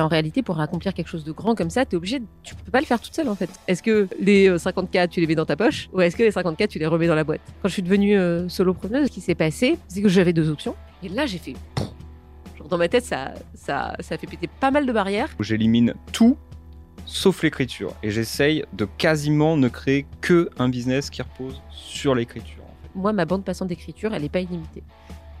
En réalité, pour accomplir quelque chose de grand comme ça, tu es obligé, de- tu peux pas le faire toute seule en fait. Est-ce que les euh, 50K, tu les mets dans ta poche ou est-ce que les 50K, tu les remets dans la boîte? Quand je suis devenue euh, solopreneuse, ce qui s'est passé, c'est que j'avais deux options. Et là, j'ai fait. Genre dans ma tête, ça, ça, ça fait péter pas mal de barrières. J'élimine tout sauf l'écriture et j'essaye de quasiment ne créer que un business qui repose sur l'écriture. en fait. Moi, ma bande passante d'écriture, elle n'est pas illimitée.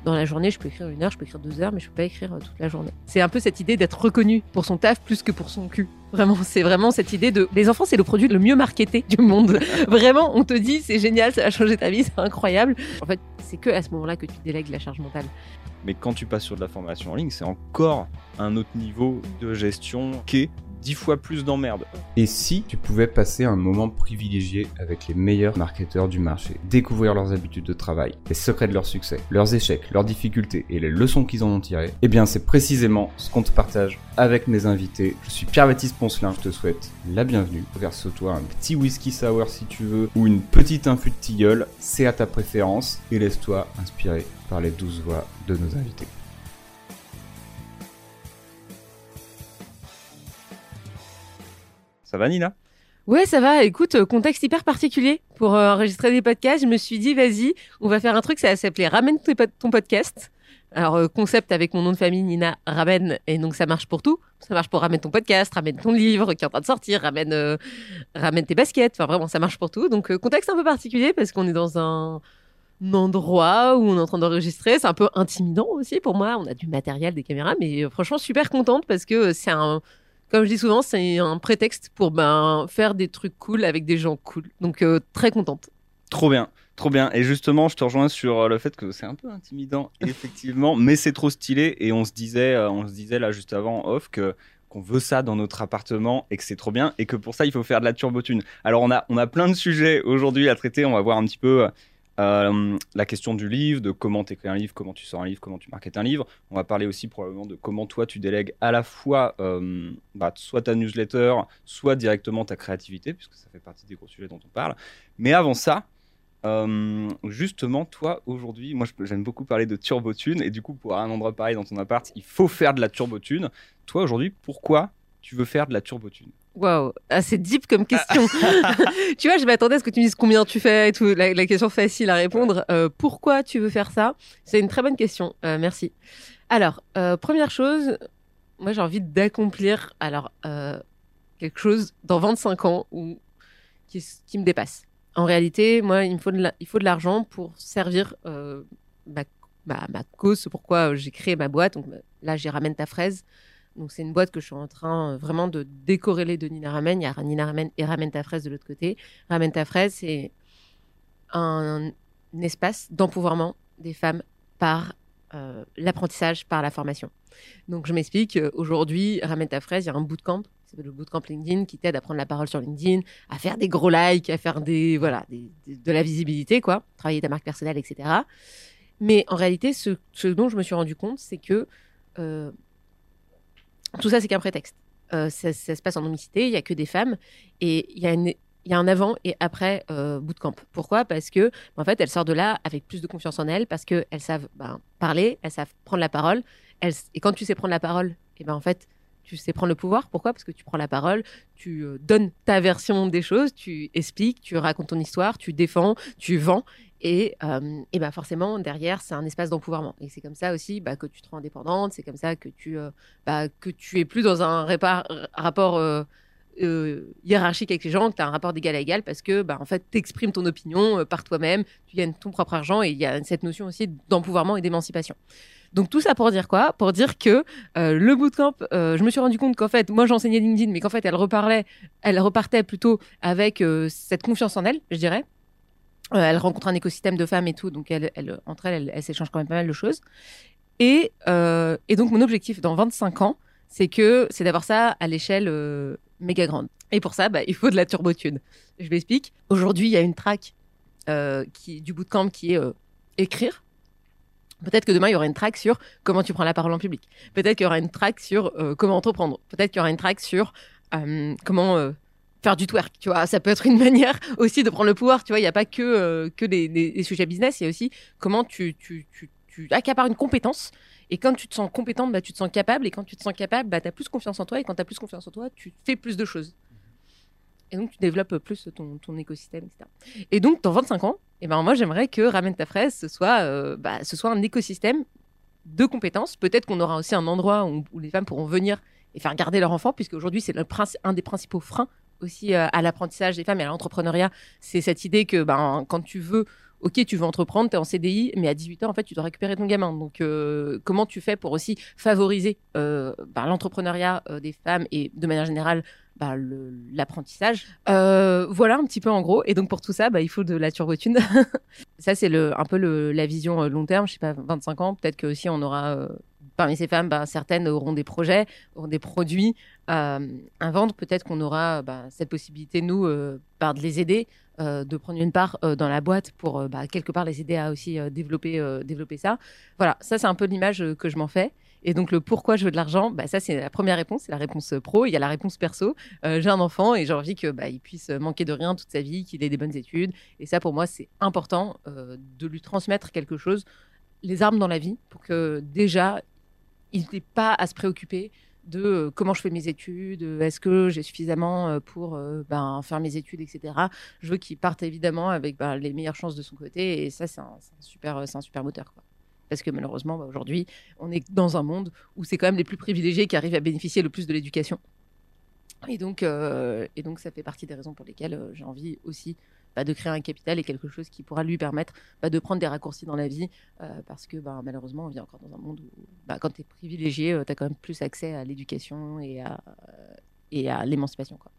Dans la journée, je peux écrire une heure, je peux écrire deux heures, mais je peux pas écrire euh, toute la journée. C'est un peu cette idée d'être reconnu pour son taf plus que pour son cul. Vraiment, c'est vraiment cette idée de. Les enfants, c'est le produit le mieux marketé du monde. vraiment, on te dit, c'est génial, ça va changer ta vie, c'est incroyable. En fait, c'est que à ce moment-là que tu délègues la charge mentale. Mais quand tu passes sur de la formation en ligne, c'est encore un autre niveau de gestion qui est dix fois plus d'emmerde. Et si tu pouvais passer un moment privilégié avec les meilleurs marketeurs du marché, découvrir leurs habitudes de travail, les secrets de leur succès, leurs échecs, leurs difficultés et les leçons qu'ils en ont tirées, eh bien c'est précisément ce qu'on te partage avec mes invités. Je suis Pierre-Baptiste Poncelin, je te souhaite la bienvenue. Verse-toi un petit whisky sour si tu veux, ou une petite infu de tilleul, c'est à ta préférence, et laisse-toi inspirer par les douze voix de nos invités. Ça va Nina? Ouais, ça va. Écoute, euh, contexte hyper particulier pour euh, enregistrer des podcasts. Je me suis dit, vas-y, on va faire un truc, ça va s'appeler Ramène ton podcast. Alors, euh, concept avec mon nom de famille, Nina Ramène, et donc ça marche pour tout. Ça marche pour Ramène ton podcast, Ramène ton livre qui est en train de sortir, Ramène, ramène tes baskets. Enfin, vraiment, ça marche pour tout. Donc, contexte un peu particulier parce qu'on est dans un endroit où on est en train d'enregistrer. C'est un peu intimidant aussi pour moi. On a du matériel, des caméras, mais franchement, super contente parce que c'est un comme je dis souvent, c'est un prétexte pour ben, faire des trucs cool avec des gens cool. Donc, euh, très contente. Trop bien, trop bien. Et justement, je te rejoins sur euh, le fait que c'est un peu intimidant, effectivement, mais c'est trop stylé. Et on se disait, euh, on se disait là juste avant en off que qu'on veut ça dans notre appartement et que c'est trop bien et que pour ça il faut faire de la turbotune. Alors on a on a plein de sujets aujourd'hui à traiter. On va voir un petit peu euh, la question du livre, de comment tu écris un livre, comment tu sors un livre, comment tu marketes un livre. On va parler aussi probablement de comment toi tu délègues à la fois euh, bah, soit ta newsletter, soit directement ta créativité, puisque ça fait partie des gros sujets dont on parle. Mais avant ça, euh, justement, toi, aujourd'hui, moi j'aime beaucoup parler de turbotune, et du coup, pour un endroit pareil dans ton appart, il faut faire de la turbotune. Toi, aujourd'hui, pourquoi tu veux faire de la turbotune? Waouh, assez deep comme question. tu vois, je m'attendais à ce que tu me dises combien tu fais et tout. La, la question facile à répondre. Euh, pourquoi tu veux faire ça? C'est une très bonne question. Euh, merci. Alors, euh, première chose, moi j'ai envie d'accomplir alors quelque chose dans 25 ans ou qui, qui me dépasse. En réalité, moi, il me faut de la- l'argent pour servir ma, ma, ma cause, c'est pourquoi j'ai créé ma boîte. Donc là, j'ai ramène ta fraise. Donc c'est une boîte que je suis en train euh, vraiment de décorréler de Nina Ramen. Il y a Nina Ramen et Ramène ta fraise de l'autre côté. Ramène ta fraise, c'est un, espace d'empouvoirment des femmes par euh, l'apprentissage, par la formation. Donc je m'explique. euh, Aujourd'hui, Ramène ta fraise, il y a un bootcamp qui s'appelle le bootcamp LinkedIn qui t'aide à prendre la parole sur LinkedIn, à faire des gros likes, à faire des voilà de la visibilité, quoi, travailler ta marque personnelle, etc. Mais en réalité, ce, dont je me suis rendu compte, c'est que tout ça, c'est qu'un prétexte. Euh, ça, se passe en homicité, il y a que des femmes, et il y a un avant et après euh, bootcamp. Pourquoi? Parce que en fait, elles sortent de là avec plus de confiance en elles, parce qu'elles savent ben, parler, elles savent prendre la parole. Elles, et quand tu sais prendre la parole, et ben en fait, tu sais prendre le pouvoir. Pourquoi? Parce que tu prends la parole, tu euh, donnes ta version des choses, tu expliques, tu racontes ton histoire, tu défends, tu vends. Et, euh, ben forcément, derrière, c'est un espace d'empouvoirment. Et c'est comme ça aussi bah, que tu te rends indépendante, c'est comme ça que tu, euh, bah, que tu es plus dans un rapport euh, euh, hiérarchique avec les gens, que tu as un rapport d'égal à égal parce que bah, en fait, tu exprimes ton opinion euh, par toi-même, tu gagnes ton propre argent et il y a cette notion aussi d'empouvoirment et d'émancipation. Donc tout ça pour dire quoi? Pour dire que le bootcamp, je me suis rendu compte qu'en fait, moi j'enseignais LinkedIn, mais qu'en fait elle repartait plutôt avec cette confiance en elle, je dirais. Euh, elle rencontre un écosystème de femmes et tout, donc elle, elle- entre elles, elles s'échangent quand même pas mal de choses. Et, euh, et donc mon objectif dans 25 ans, c'est que c'est d'avoir ça à l'échelle euh, méga grande. Et pour ça, bah, il faut de la turbotune. Je m'explique. Aujourd'hui, il y a une track qui, du bootcamp qui est écrire. Peut-être que demain, il y aura une track sur comment tu prends la parole en public. Peut-être qu'il y aura une track sur comment entreprendre. Peut-être qu'il y aura une track sur comment faire du twerk. Tu vois, ça peut être une manière aussi de prendre le pouvoir. Tu vois, il n'y a pas que, euh, que des, sujets business. Il y a aussi comment tu, tu, tu, tu accapares une compétence. Et quand tu te sens compétente, bah, tu te sens capable. Et quand tu te sens capable, bah, tu as plus confiance en toi. Et quand tu as plus confiance en toi, tu fais plus de choses. Et donc, tu développes plus ton, ton écosystème, etc. Et donc, dans 25 ans, et ben, moi, j'aimerais que Ramène ta fraise, ce soit, euh, bah, ce soit un écosystème de compétences. Peut-être qu'on aura aussi un endroit où, où les femmes pourront venir et faire garder leur enfant, puisque aujourd'hui, c'est un des principaux freins aussi euh, à l'apprentissage des femmes et à l'entrepreneuriat. C'est cette idée que ben, quand tu veux, ok, tu veux entreprendre, tu es en CDI, mais à 18 ans, en fait, tu dois récupérer ton gamin. Donc, euh, comment tu fais pour aussi favoriser euh, ben, l'entrepreneuriat euh, des femmes et de manière générale bah, le- l'apprentissage? Euh, voilà un petit peu en gros. Et donc pour tout ça, bah, il faut de la turbotune. ça, c'est un peu le, la vision long terme. Je sais pas, 25 ans, peut-être que aussi on aura, parmi ces femmes, bah, certaines auront des projets, auront des produits euh, à vendre. Peut-être qu'on aura bah, cette possibilité, nous, euh, bah, de les aider. euh, de prendre une part euh, dans la boîte pour euh, bah, quelque part les aider à aussi euh, développer, euh, développer ça. Voilà, ça c'est un peu l'image euh, que je m'en fais. Et donc le pourquoi je veux de l'argent, ça c'est la première réponse, c'est la réponse euh, pro. Il y a la réponse perso. Euh, j'ai un enfant et j'ai envie que il puisse manquer de rien toute sa vie, qu'il ait des bonnes études. Et ça, pour moi, c'est important euh, de lui transmettre quelque chose, les armes dans la vie, pour que déjà, il n'ait pas à se préoccuper de euh, comment je fais mes études, euh, est-ce que j'ai suffisamment euh, pour ben, faire mes études, etc. Je veux qu'il parte évidemment avec ben, les meilleures chances de son côté. Et ça, c'est un, super, un super moteur. Parce que malheureusement, bah, aujourd'hui, on est dans un monde où c'est quand même les plus privilégiés qui arrivent à bénéficier le plus de l'éducation. Et donc, et donc, ça fait partie des raisons pour lesquelles j'ai envie aussi bah, de créer un capital et quelque chose qui pourra lui permettre bah, de prendre des raccourcis dans la vie. euh, parce que bah, malheureusement, on vit encore dans un monde où bah, quand tu es privilégié, tu as quand même plus accès à l'éducation et à, et à l'émancipation. quoi.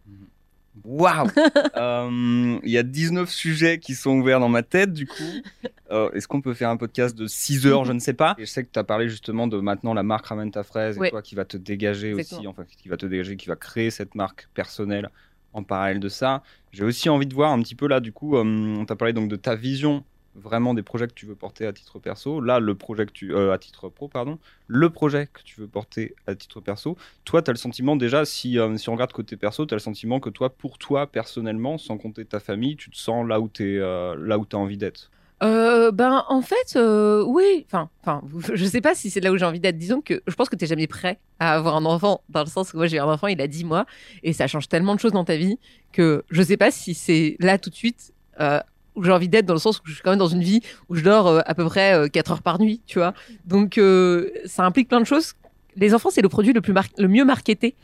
Waouh Euh, Il y a 19 sujets qui sont ouverts dans ma tête, du coup. Euh, Est-ce qu'on peut faire un podcast de 6 heures? Je ne sais pas. Et je sais que tu as parlé justement de maintenant la marque Ramène ta fraise et Ouais. toi qui va te dégager aussi, enfin qui va te dégager, qui va créer cette marque personnelle en parallèle de ça. J'ai aussi envie de voir un petit peu là, du coup, euh, on t'a parlé donc de ta vision vraiment des projets que tu veux porter à titre perso. Là, le projet que tu euh, à titre pro, pardon, le projet que tu veux porter à titre perso. Toi, tu as le sentiment déjà, si, euh, si on regarde côté perso, tu as le sentiment que toi, pour toi, personnellement, sans compter ta famille, tu te sens là où tu as envie d'être? Euh, ben en fait euh, oui enfin enfin je sais pas si c'est là où j'ai envie d'être. Disons que je pense que t'es jamais prêt à avoir un enfant dans le sens que moi j'ai un enfant il a 10 mois et ça change tellement de choses dans ta vie que je sais pas si c'est là tout de suite euh, où j'ai envie d'être dans le sens où je suis quand même dans une vie où je dors euh, à peu près euh, 4 heures par nuit tu vois. Donc euh, ça implique plein de choses. Les enfants c'est le produit le plus le mieux marketé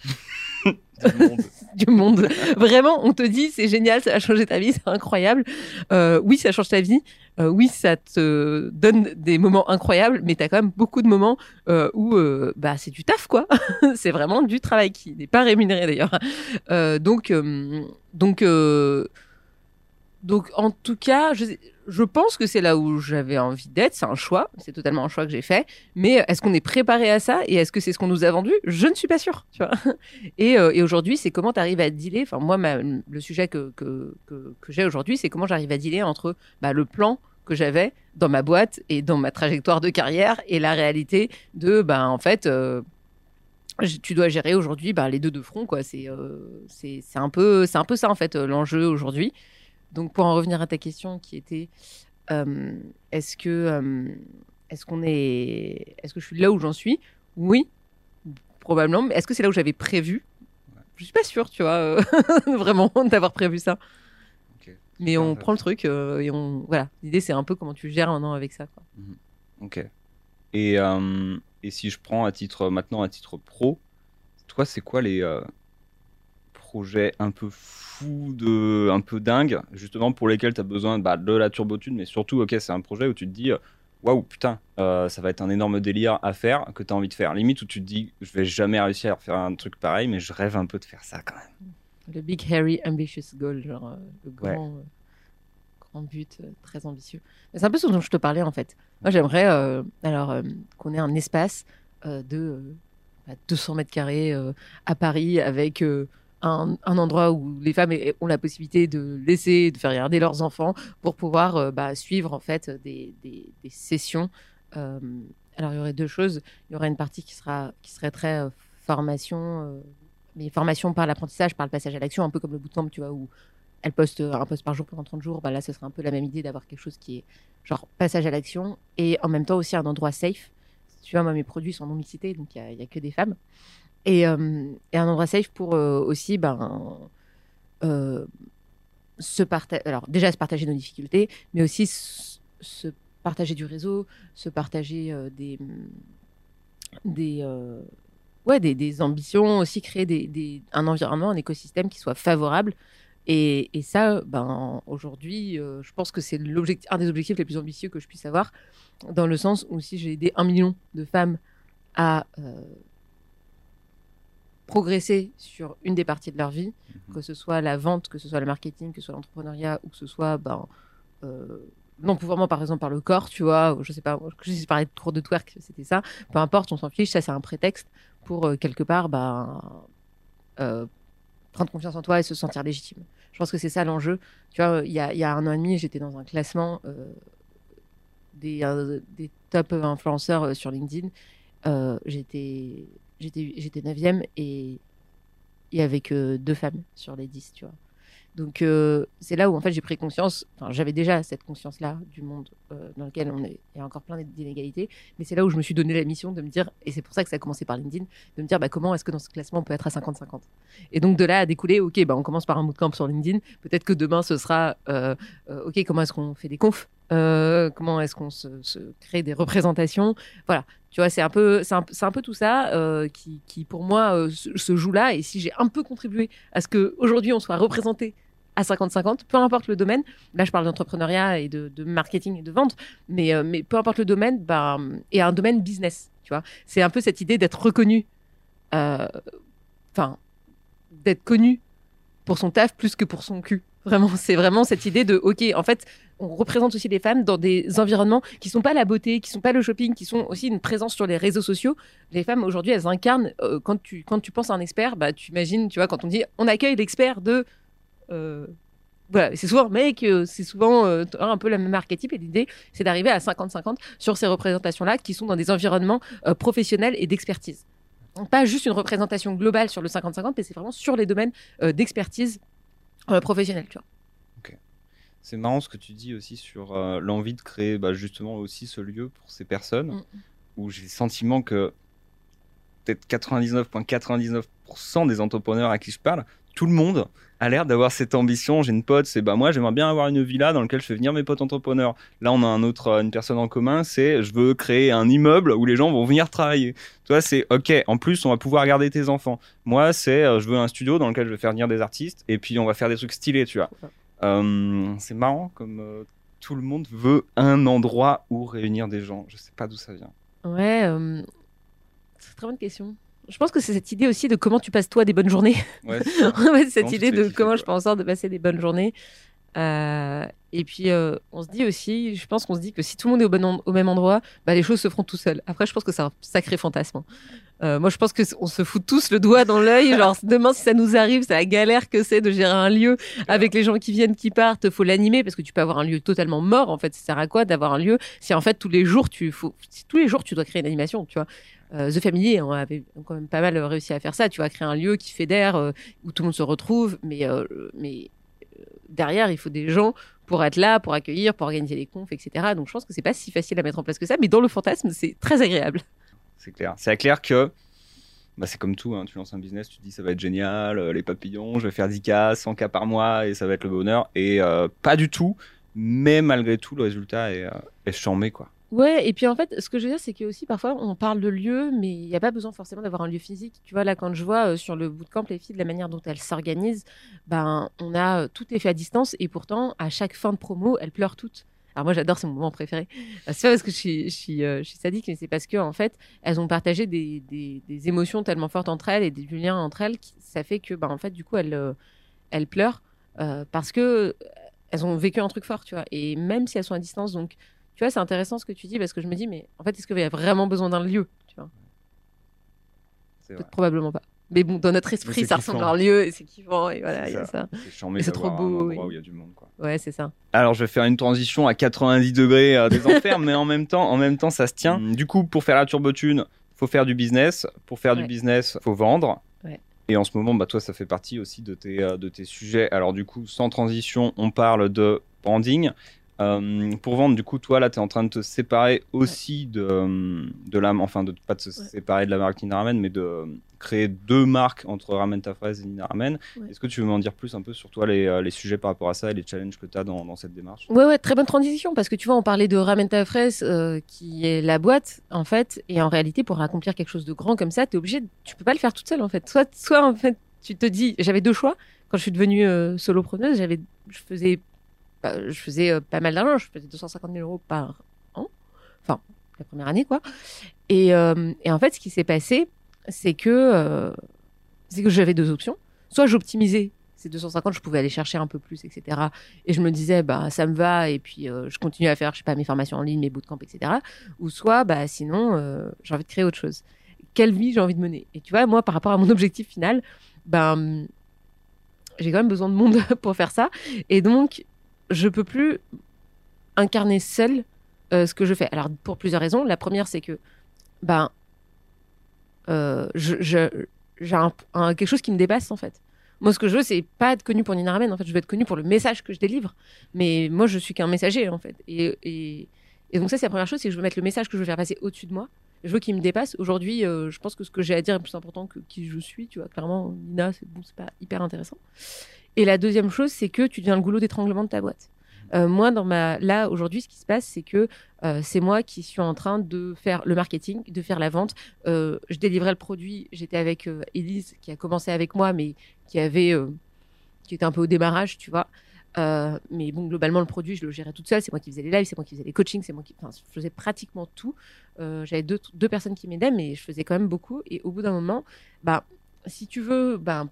du monde. Vraiment, on te dit c'est génial, ça a changé ta vie, c'est incroyable. Euh, oui, ça change ta vie. Euh, oui, ça te donne des moments incroyables, mais tu as quand même beaucoup de moments euh, où euh, bah, c'est du taf, quoi. c'est vraiment du travail qui n'est pas rémunéré d'ailleurs. Euh, donc, euh, donc, donc, en tout cas, je, pense que c'est là où j'avais envie d'être. C'est un choix, c'est totalement un choix que j'ai fait. Mais est-ce qu'on est préparé à ça? Et est-ce que c'est ce qu'on nous a vendu? Je ne suis pas sûre. Euh, et aujourd'hui, c'est comment tu arrives à dealer? Enfin, moi, le sujet que, j'ai aujourd'hui, c'est comment j'arrive à dealer entre bah, le plan que j'avais dans ma boîte et dans ma trajectoire de carrière et la réalité de, bah, en fait, euh, tu dois gérer aujourd'hui bah, les deux de front. quoi. C'est euh, c'est un, peu- c'est un peu ça, en fait, euh, l'enjeu aujourd'hui. Donc, pour en revenir à ta question qui était euh, est-ce que euh, est-ce qu'on est est-ce que je suis là où j'en suis? Oui, probablement. Mais est-ce que c'est là où j'avais prévu? Je suis pas sûre, tu vois, euh, vraiment d'avoir prévu ça. Mais on Ouais, prend le truc euh, et on voilà. L'idée c'est un peu comment tu gères un an avec ça. Quoi. Ok. Et, et si je prends à titre maintenant à titre pro, toi, c'est quoi les projets un peu fous, de, un peu dingues, justement pour lesquels tu as besoin bah, de la turbotune, mais surtout, ok, c'est un projet où tu te dis, euh, waouh, putain, euh, ça va être un énorme délire à faire que tu as envie de faire. Limite où tu te dis, je vais jamais réussir à faire un truc pareil, mais je rêve un peu de faire ça quand même. Le big hairy ambitious goal, genre euh, le grand, euh, grand but très ambitieux. C'est un peu ce dont je te parlais en fait. Moi j'aimerais alors qu'on ait un espace de euh, bah, 200 mètres carrés à Paris avec un, un endroit où les femmes ont la possibilité de laisser, de faire regarder leurs enfants pour pouvoir euh, bah, suivre en fait des, sessions. Euh, alors il y aurait deux choses. Il y aurait une partie qui sera qui serait très euh, formation. mais formation par l'apprentissage, par le passage à l'action, un peu comme le bootcamp, tu vois, où elle poste un post par jour pendant 30 jours, bah là, ce serait un peu la même idée d'avoir quelque chose qui est genre passage à l'action et en même temps aussi un endroit safe. Tu vois, moi, mes produits sont non mixité, donc il n'y a, que des femmes. Et, euh, et, un endroit safe pour euh, aussi ben, euh, se partager. Alors, déjà, se partager nos difficultés, mais aussi se partager du réseau, se partager des. des ouais, des, des, ambitions, aussi créer des, des, un environnement, un écosystème qui soit favorable et, ça, ben, aujourd'hui, je pense que c'est un des objectifs les plus ambitieux que je puisse avoir, dans le sens où si j'ai aidé un million de femmes à progresser sur une des parties de leur vie, mhm. que ce soit la vente, que ce soit le marketing, que ce soit l'entrepreneuriat, ou que ce soit ben, euh, l'empouvoirment par exemple par le corps, tu vois, je sais pas, je parlais de cours de twerk, c'était ça, peu importe, on s'en fiche, ça c'est un prétexte pour quelque part ben, prendre confiance en toi et se sentir légitime. Je pense que c'est ça l'enjeu. Tu vois, il y a, y a, un an et demi, j'étais dans un classement euh, des, euh, des, top influenceurs euh, sur LinkedIn. j'étais j'étais 9 et il y avait que deux femmes sur les 10, tu vois. Donc euh, c'est là où en fait j'ai pris conscience, enfin j'avais déjà cette conscience-là du monde euh, dans lequel on est, il y a encore plein d'inégalités, mais c'est là où je me suis donné la mission de me dire, et c'est pour ça que ça a commencé par LinkedIn, de me dire bah, comment est-ce que dans ce classement on peut être à 50-50. Et donc de là à découler, ok, bah, on commence par un bootcamp sur LinkedIn, peut-être que demain ce sera, euh, ok, comment est-ce qu'on fait des confs, comment est-ce qu'on se, crée des représentations, voilà. Tu vois, c'est un peu, un, peu tout ça qui, qui, pour moi, se, se, joue là. Et si j'ai un peu contribué à ce qu'aujourd'hui on soit représenté à 50-50, peu importe le domaine. Là, je parle d'entrepreneuriat et de, marketing et de vente, mais, euh, peu importe le domaine, bah, et un domaine business, tu vois. C'est un peu cette idée d'être reconnu, euh, enfin, d'être connu pour son taf plus que pour son cul. Vraiment, c'est vraiment cette idée de, ok, en fait, on représente aussi les femmes dans des environnements qui sont pas la beauté, qui sont pas le shopping, qui sont aussi une présence sur les réseaux sociaux. Les femmes aujourd'hui, elles incarnent. Euh, quand tu quand tu penses à un expert, bah tu imagines, tu vois, quand on dit on accueille l'expert de euh, voilà, c'est souvent mec, euh, c'est souvent un peu le même archétype et l'idée c'est d'arriver à 50-50 sur ces représentations-là qui sont dans des environnements professionnels et d'expertise. Pas juste une représentation globale sur le 50-50, mais c'est vraiment sur les domaines d'expertise professionnelle. Tu vois. C'est marrant ce que tu dis aussi sur l'envie de créer bah, justement aussi ce lieu pour ces personnes mm. où j'ai le sentiment que peut-être 99,99% des entrepreneurs à qui je parle, tout le monde a l'air d'avoir cette ambition. J'ai une pote, c'est bah moi j'aimerais bien avoir une villa dans laquelle je fais venir mes potes entrepreneurs. Là on a un autre, une personne en commun, c'est je veux créer un immeuble où les gens vont venir travailler. Toi c'est ok. En plus on va pouvoir garder tes enfants. Moi c'est euh, je veux un studio dans lequel je vais faire venir des artistes et puis on va faire des trucs stylés, tu vois. Euh, c'est marrant comme euh, tout le monde veut un endroit où réunir des gens. Je sais pas d'où ça vient. Ouais, c'est une très bonne question. Je pense que c'est cette idée aussi de comment tu passes toi des bonnes journées. Ouais, cette idée de comment je fais en sorte de passer des bonnes journées. Euh, et puis, euh, on se dit aussi, je pense qu'on se dit que si tout le monde est au, bon au même endroit, bah, les choses se feront tout seul. Après, je pense que c'est un sacré fantasme. Hein. Euh, moi, je pense qu'on se fout tous le doigt dans l'œil. Genre, demain, si ça nous arrive, c'est la galère que c'est de gérer un lieu avec les gens qui viennent, qui partent. Faut l'animer parce que tu peux avoir un lieu totalement mort. En fait, ça sert à quoi d'avoir un lieu si en fait tous les jours tu faut, tous les jours tu dois créer une animation, tu vois. Euh, The Family, on avait quand même pas mal réussi à faire ça. Tu vas créer un lieu qui fédère, euh, où tout le monde se retrouve, mais, euh, mais derrière, il faut des gens pour être là, pour accueillir, pour organiser les confs, etc. Donc je pense que c'est pas si facile à mettre en place que ça, mais dans le fantasme, c'est très agréable. C'est clair. C'est clair que bah, c'est comme tout, hein. tu lances un business, tu te dis ça va être génial, les papillons, je vais faire 10 cas, 100 cas par mois et ça va être le bonheur. Et pas du tout, mais malgré tout, le résultat est, est charmé, quoi. Ouais, et puis en fait, ce que je veux dire, c'est que aussi parfois on parle de lieu, mais il n'y a pas besoin forcément d'avoir un lieu physique. Tu vois, là, quand je vois euh, sur le bootcamp les filles, de la manière dont elles s'organisent, ben, on a euh, tout est fait à distance et pourtant, à chaque fin de promo, elles pleurent toutes. Alors moi, j'adore, c'est mon moment préféré. Euh, c'est pas parce que je suis, je suis, je suis sadique, mais c'est parce que en fait, elles ont partagé des, des, des, émotions tellement fortes entre elles et des liens entre elles, qui, ça fait que, ben, en fait, du coup, elles, elles pleurent parce que elles ont vécu un truc fort, tu vois. Et même si elles sont à distance, donc tu vois, c'est intéressant ce que tu dis parce que je me dis, mais en fait, est-ce qu'il y a vraiment besoin d'un lieu tu vois? Probablement pas. Mais bon, dans notre esprit, ça ressemble à un lieu et c'est kiffant et voilà, il y a ça. C'est trop beau. où il y a du monde, quoi. Ouais, c'est ça. Alors, je vais faire une transition à 90 degrés euh, des enfers, mais en même temps, en même temps, ça se tient. Du coup, pour faire la turbotune, faut faire du business. Pour faire du business, faut vendre. Et en ce moment, bah, toi, ça fait partie aussi de tes, euh, de tes sujets. Alors du coup, sans transition, on parle de branding. Euh, pour vendre, du coup, toi, là, tu es en train de te séparer aussi de, euh, de la... Enfin, de pas de se séparer de la marque Nina Ramen, mais de créer deux marques entre Ramen Ta Fraise et Nina Ramen. Ouais. Est-ce que tu veux m'en dire plus un peu sur toi, les, euh, les sujets par rapport à ça et les challenges que tu as dans, dans cette démarche? Ouais, ouais, très bonne transition parce que tu vois, on parlait de Ramen Ta Fraise, euh, qui est la boîte, en fait, et en réalité, pour accomplir quelque chose de grand comme ça, t'es obligé, de- tu peux pas le faire toute seule, en fait. Soit, soit en fait, tu te dis, j'avais deux choix. Quand je suis devenue euh, solopreneuse, j'avais, je faisais, je faisais euh, pas mal d'argent, je faisais 250 000 euros par an, enfin, la première année, quoi. Et, euh, et en fait, ce qui s'est passé, c'est que, euh, que j'avais deux options. Soit j'optimisais ces 250, je pouvais aller chercher un peu plus, etc. Et je me disais, bah, ça me va, et puis je continue à faire, je sais pas, mes formations en ligne, mes bootcamps, etc. Ou soit, bah, sinon, j'ai envie de créer autre chose. Quelle vie j'ai envie de mener? Et tu vois, moi, par rapport à mon objectif final, ben, j'ai quand même besoin de monde pour faire ça. Et donc, je peux plus incarner seule euh, ce que je fais. Alors, pour plusieurs raisons. La première, c'est que, ben, euh, j'ai quelque chose qui me dépasse, en fait. Moi, ce que je veux, c'est pas être connu pour Nina Ramen. En fait, je veux être connu pour le message que je délivre. Mais moi, je suis qu'un messager, en fait. Et, donc, ça, c'est la première chose, c'est que je veux mettre le message que je veux faire passer au-dessus de moi. Je veux qu'il me dépasse. Aujourd'hui, euh, je pense que ce que j'ai à dire est plus important que qui je suis. Tu vois, clairement, Nina, c'est bon, pas hyper intéressant. Et la deuxième chose, c'est que tu deviens le goulot d'étranglement de ta boîte. Euh, moi, dans ma... là, aujourd'hui, ce qui se passe, c'est que euh, c'est moi qui suis en train de faire le marketing, de faire la vente. Euh, je délivrais le produit. J'étais avec Elise, qui a commencé avec moi, mais qui avait, qui était un peu au démarrage, tu vois. Mais bon, globalement, le produit, je le gérais toute seule. C'est moi qui faisais les lives, c'est moi qui faisais les coachings, c'est moi qui, faisais pratiquement tout. J'avais deux, deux personnes qui m'aidaient, mais je faisais quand même beaucoup. Et au bout d'un moment, bah, si tu veux, bah,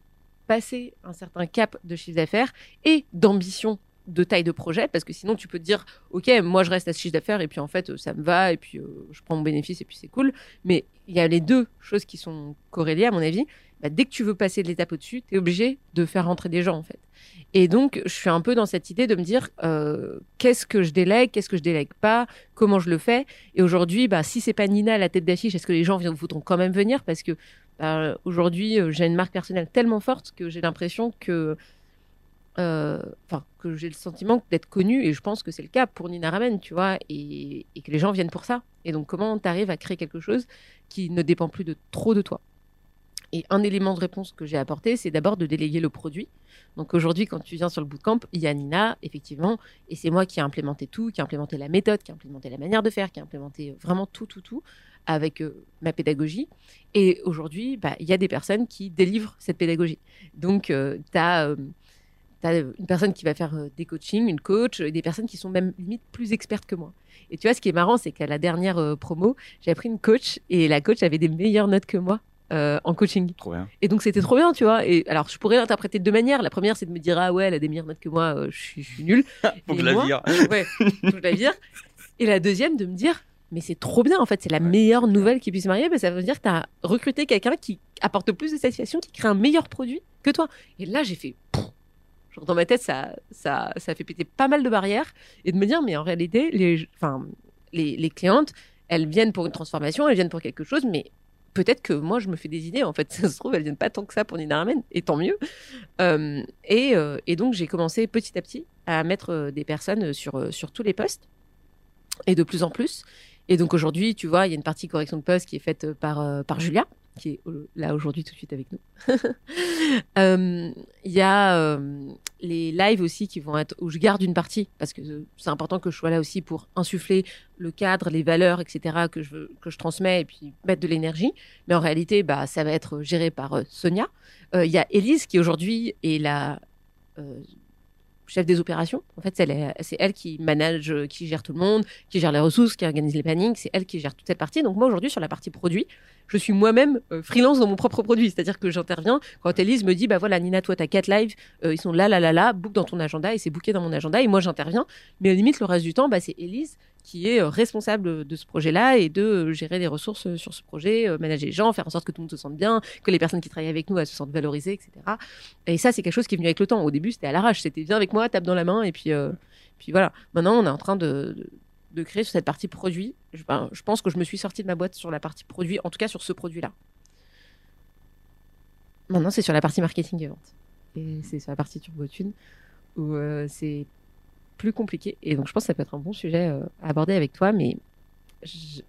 passer un certain cap de chiffre d'affaires et d'ambition de taille de projet, parce que sinon tu peux te dire, ok, moi je reste à ce chiffre d'affaires et puis en fait ça me va et puis euh, je prends mon bénéfice et puis c'est cool. Mais il y a les deux choses qui sont corrélées à mon avis. Bah, dès que tu veux passer de l'étape au-dessus, tu es obligé de faire rentrer des gens en fait. Et donc je suis un peu dans cette idée de me dire, euh, qu'est-ce que je délègue, qu'est-ce que je délègue pas, comment je le fais? Et aujourd'hui, bah, si c'est pas Nina à la tête d'affiche, est-ce que les gens voudront quand même venir? Parce que bah, aujourd'hui, euh, j'ai une marque personnelle tellement forte que j'ai l'impression que euh, enfin que j'ai le sentiment d'être connue et je pense que c'est le cas pour Nina Ramen, tu vois, et, que les gens viennent pour ça. Et donc comment tu arrives à créer quelque chose qui ne dépend plus de trop de toi? Et un élément de réponse que j'ai apporté, c'est d'abord de déléguer le produit. Donc aujourd'hui, quand tu viens sur le bootcamp, il y a Nina, effectivement, et c'est moi qui ai implémenté tout, qui a implémenté la méthode, qui a implémenté la manière de faire, qui a implémenté vraiment tout, tout, tout avec euh, ma pédagogie. Et aujourd'hui, bah, il y a des personnes qui délivrent cette pédagogie. Donc, tu as tu as une personne qui va faire euh, des coachings, une coach, et des personnes qui sont même limite plus expertes que moi. Et tu vois, ce qui est marrant, c'est qu'à la dernière euh, promo, j'ai pris une coach et la coach avait des meilleures notes que moi euh, en coaching. Trop bien. Et donc c'était trop bien, tu vois. Et alors je pourrais l'interpréter de deux manières. La première, c'est de me dire ah ouais, elle a des meilleures notes que moi, euh, je suis, je suis nulle. Faut que je la vire. Ouais, faut que je la vire. Et la deuxième, de me dire mais c'est trop bien en fait, c'est la meilleure nouvelle qui puisse que ça veut dire que tu as recruté quelqu'un qui apporte plus de satisfaction, qui crée un meilleur produit que toi. Et là, j'ai fait. Genre dans ma tête, ça, ça, ça fait péter pas mal de barrières et de me dire, mais en réalité, les, enfin, les, les clientes, elles viennent pour une transformation, elles viennent pour quelque chose, mais peut-être que moi, je me fais des idées. En fait, ça se trouve, elles viennent pas tant que ça pour Nina Ramen, et tant mieux. Euh, et, euh, et donc, j'ai commencé petit à petit à mettre euh, des personnes sur, sur tous les postes, et de plus en plus. Et donc aujourd'hui, tu vois, il y a une partie correction de poste qui est faite euh, par, euh, par Julia, qui est euh, là aujourd'hui tout de suite avec nous. Il y a les lives aussi qui vont être où je garde une partie parce que c'est important que je sois là aussi pour insuffler le cadre, les valeurs, etc. que je que je transmets et puis mettre de l'énergie. Mais en réalité, bah ça va être géré par Sonia. Il y a Elise qui aujourd'hui est la chef des opérations. En fait, c'est elle, qui manage, euh, qui gère tout le monde, qui gère les ressources, qui organise les plannings. C'est elle qui gère toute cette partie. Donc moi aujourd'hui sur la partie produit, je suis moi-même euh, freelance dans mon propre produit. C'est-à-dire que j'interviens quand Elise me dit, bah voilà, Nina, toi, t'as quatre lives, euh, ils sont là, là, là, là, book dans ton agenda et c'est booké dans mon agenda et moi j'interviens. Mais à la limite, le reste du temps, bah, c'est Elise qui est euh, responsable de ce projet-là et de euh, gérer les ressources euh, sur ce projet, manager les gens, faire en sorte que tout le monde se sente bien, que les personnes qui travaillent avec nous, se sentent valorisées, etc. Et ça, c'est quelque chose qui est venu avec le temps. Au début, c'était à l'arrache. C'était viens avec moi, tape dans la main et puis, puis voilà. Maintenant, on est en train de, de, créer sur cette partie produit. Je, ben, je pense que je me suis sortie de ma boîte sur la partie produit, en tout cas sur ce produit-là. Maintenant, c'est sur la partie marketing et vente. Et c'est sur la partie turbotune où c'est plus compliqué. Et donc, je pense que ça peut être un bon sujet euh, à aborder avec toi. Mais je-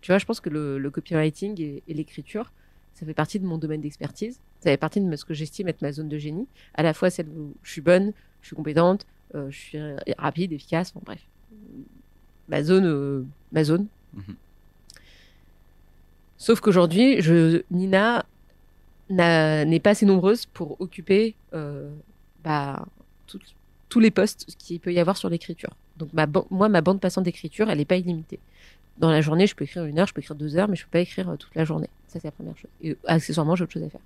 tu vois, je pense que le, le copywriting et, et l'écriture, ça fait partie de mon domaine d'expertise. Ça fait partie de ce que j'estime être ma zone de génie. À la fois celle où je suis bonne, je suis compétente, euh, je suis rapide, efficace. Bon, bref. Ma zone. euh, ma zone. Mhm. Sauf qu'aujourd'hui, je, Nina n'a- n'est pas assez nombreuse pour occuper euh, bah, tout- tous les postes qu'il peut y avoir sur l'écriture. Donc ma, moi, ma bande passante d'écriture, elle n'est pas illimitée. Dans la journée, je peux écrire une heure, je peux écrire deux heures, mais je peux pas écrire euh, toute la journée. Ça, c'est la première chose. Et accessoirement, j'ai autre chose à faire.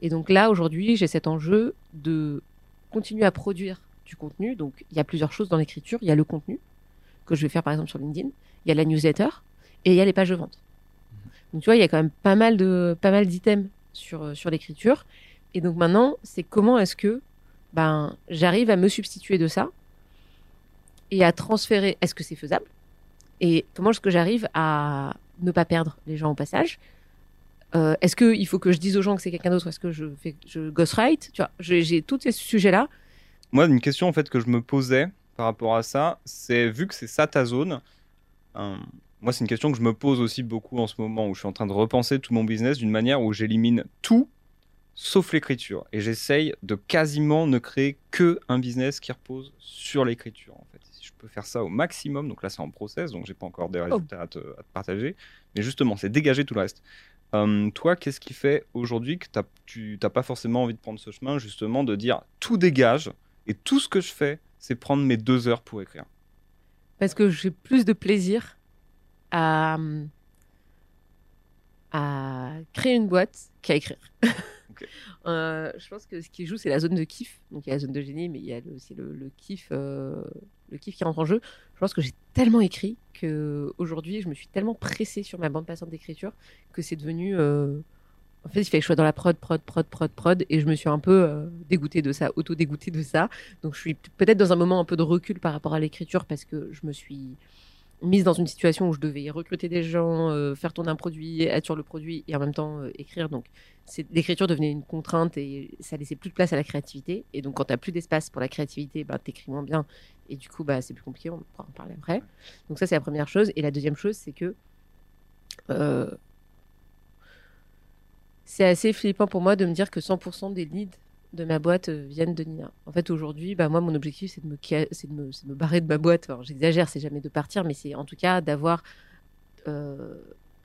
Et donc là, aujourd'hui, j'ai cet enjeu de continuer à produire du contenu. Donc, il y a plusieurs choses dans l'écriture. Il y a le contenu que je vais faire, par exemple, sur LinkedIn. Il y a la newsletter et il y a les pages de vente. Donc, tu vois, il y a quand même pas mal de pas mal d'items sur, euh, sur l'écriture. Et donc maintenant, c'est comment est-ce que ben, j'arrive à me substituer de ça et à transférer. Est-ce que c'est faisable? Et comment est-ce que j'arrive à ne pas perdre les gens au passage? Euh, Est-ce qu'il faut que je dise aux gens que c'est quelqu'un d'autre? Est-ce que je fais je ghostwrite? Tu vois, j'ai tous ces sujets-là. Moi, une question en fait que je me posais par rapport à ça, c'est vu que c'est ça ta zone, euh, moi c'est une question que je me pose aussi beaucoup en ce moment où je suis en train de repenser tout mon business d'une manière où j'élimine tout sauf l'écriture et j'essaye de quasiment ne créer que un business qui repose sur l'écriture en fait. Si je peux faire ça au maximum, donc là c'est en process, donc j'ai pas encore des résultats à, te, partager, mais justement c'est dégager tout le reste. Euh, toi, qu'est-ce qui fait aujourd'hui que t'as- tu n'as pas forcément envie de prendre ce chemin, justement, de dire tout dégage et tout ce que je fais, c'est prendre mes deux heures pour écrire? Parce que j'ai plus de plaisir à créer une boîte qu'à écrire. Euh, je pense que ce qui joue, c'est la zone de kiff. Donc il y a la zone de génie, mais il y a aussi le, kiff, euh, le kiff qui rentre en jeu. Je pense que j'ai tellement écrit que aujourd'hui, je me suis tellement pressée sur ma bande passante d'écriture que c'est devenu. euh, En fait, il fallait que je sois dans la prod, prod, prod, prod, prod, et je me suis un peu dégoûtée de ça, auto-dégoûtée de ça. Donc, je suis peut-être dans un moment un peu de recul par rapport à l'écriture parce que je me suis mise dans une situation où je devais recruter des gens, euh, faire tourner un produit, être sur le produit et en même temps euh, écrire. Donc, l'écriture devenait une contrainte et ça laissait plus de place à la créativité. Et donc, quand tu n'as plus d'espace pour la créativité, bah, tu écris moins bien. Et du coup, bah, c'est plus compliqué. On pourra en parler après. Donc, ça, c'est la première chose. Et la deuxième chose, c'est que euh, c'est assez flippant pour moi de me dire que 100% des leads de ma boîte euh, viennent de Nina. En fait, aujourd'hui, bah, moi, mon objectif, c'est de, me de, de me barrer de ma boîte. Alors, j'exagère, c'est jamais de partir, mais c'est en tout cas d'avoir euh,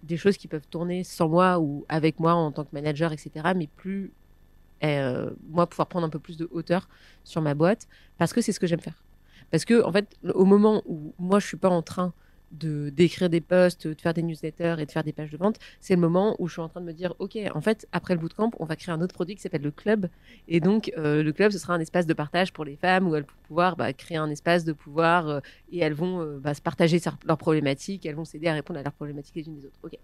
des choses qui peuvent tourner sans moi ou avec moi en tant que manager, etc. Mais plus, euh, moi, pouvoir prendre un peu plus de hauteur sur ma boîte parce que c'est ce que j'aime faire. Parce que, en fait, au moment où moi, je suis pas en train de d'écrire des posts, de faire des newsletters et de faire des pages de vente, c'est le moment où je suis en train de me dire, ok, en fait, après le bootcamp, on va créer un autre produit qui s'appelle le club, et donc euh, le club, ce sera un espace de partage pour les femmes où elles vont pouvoir bah, créer un espace de pouvoir euh, et elles vont euh, bah, se partager leurs problématiques, elles vont s'aider à répondre à leurs problématiques les unes des autres. Ok.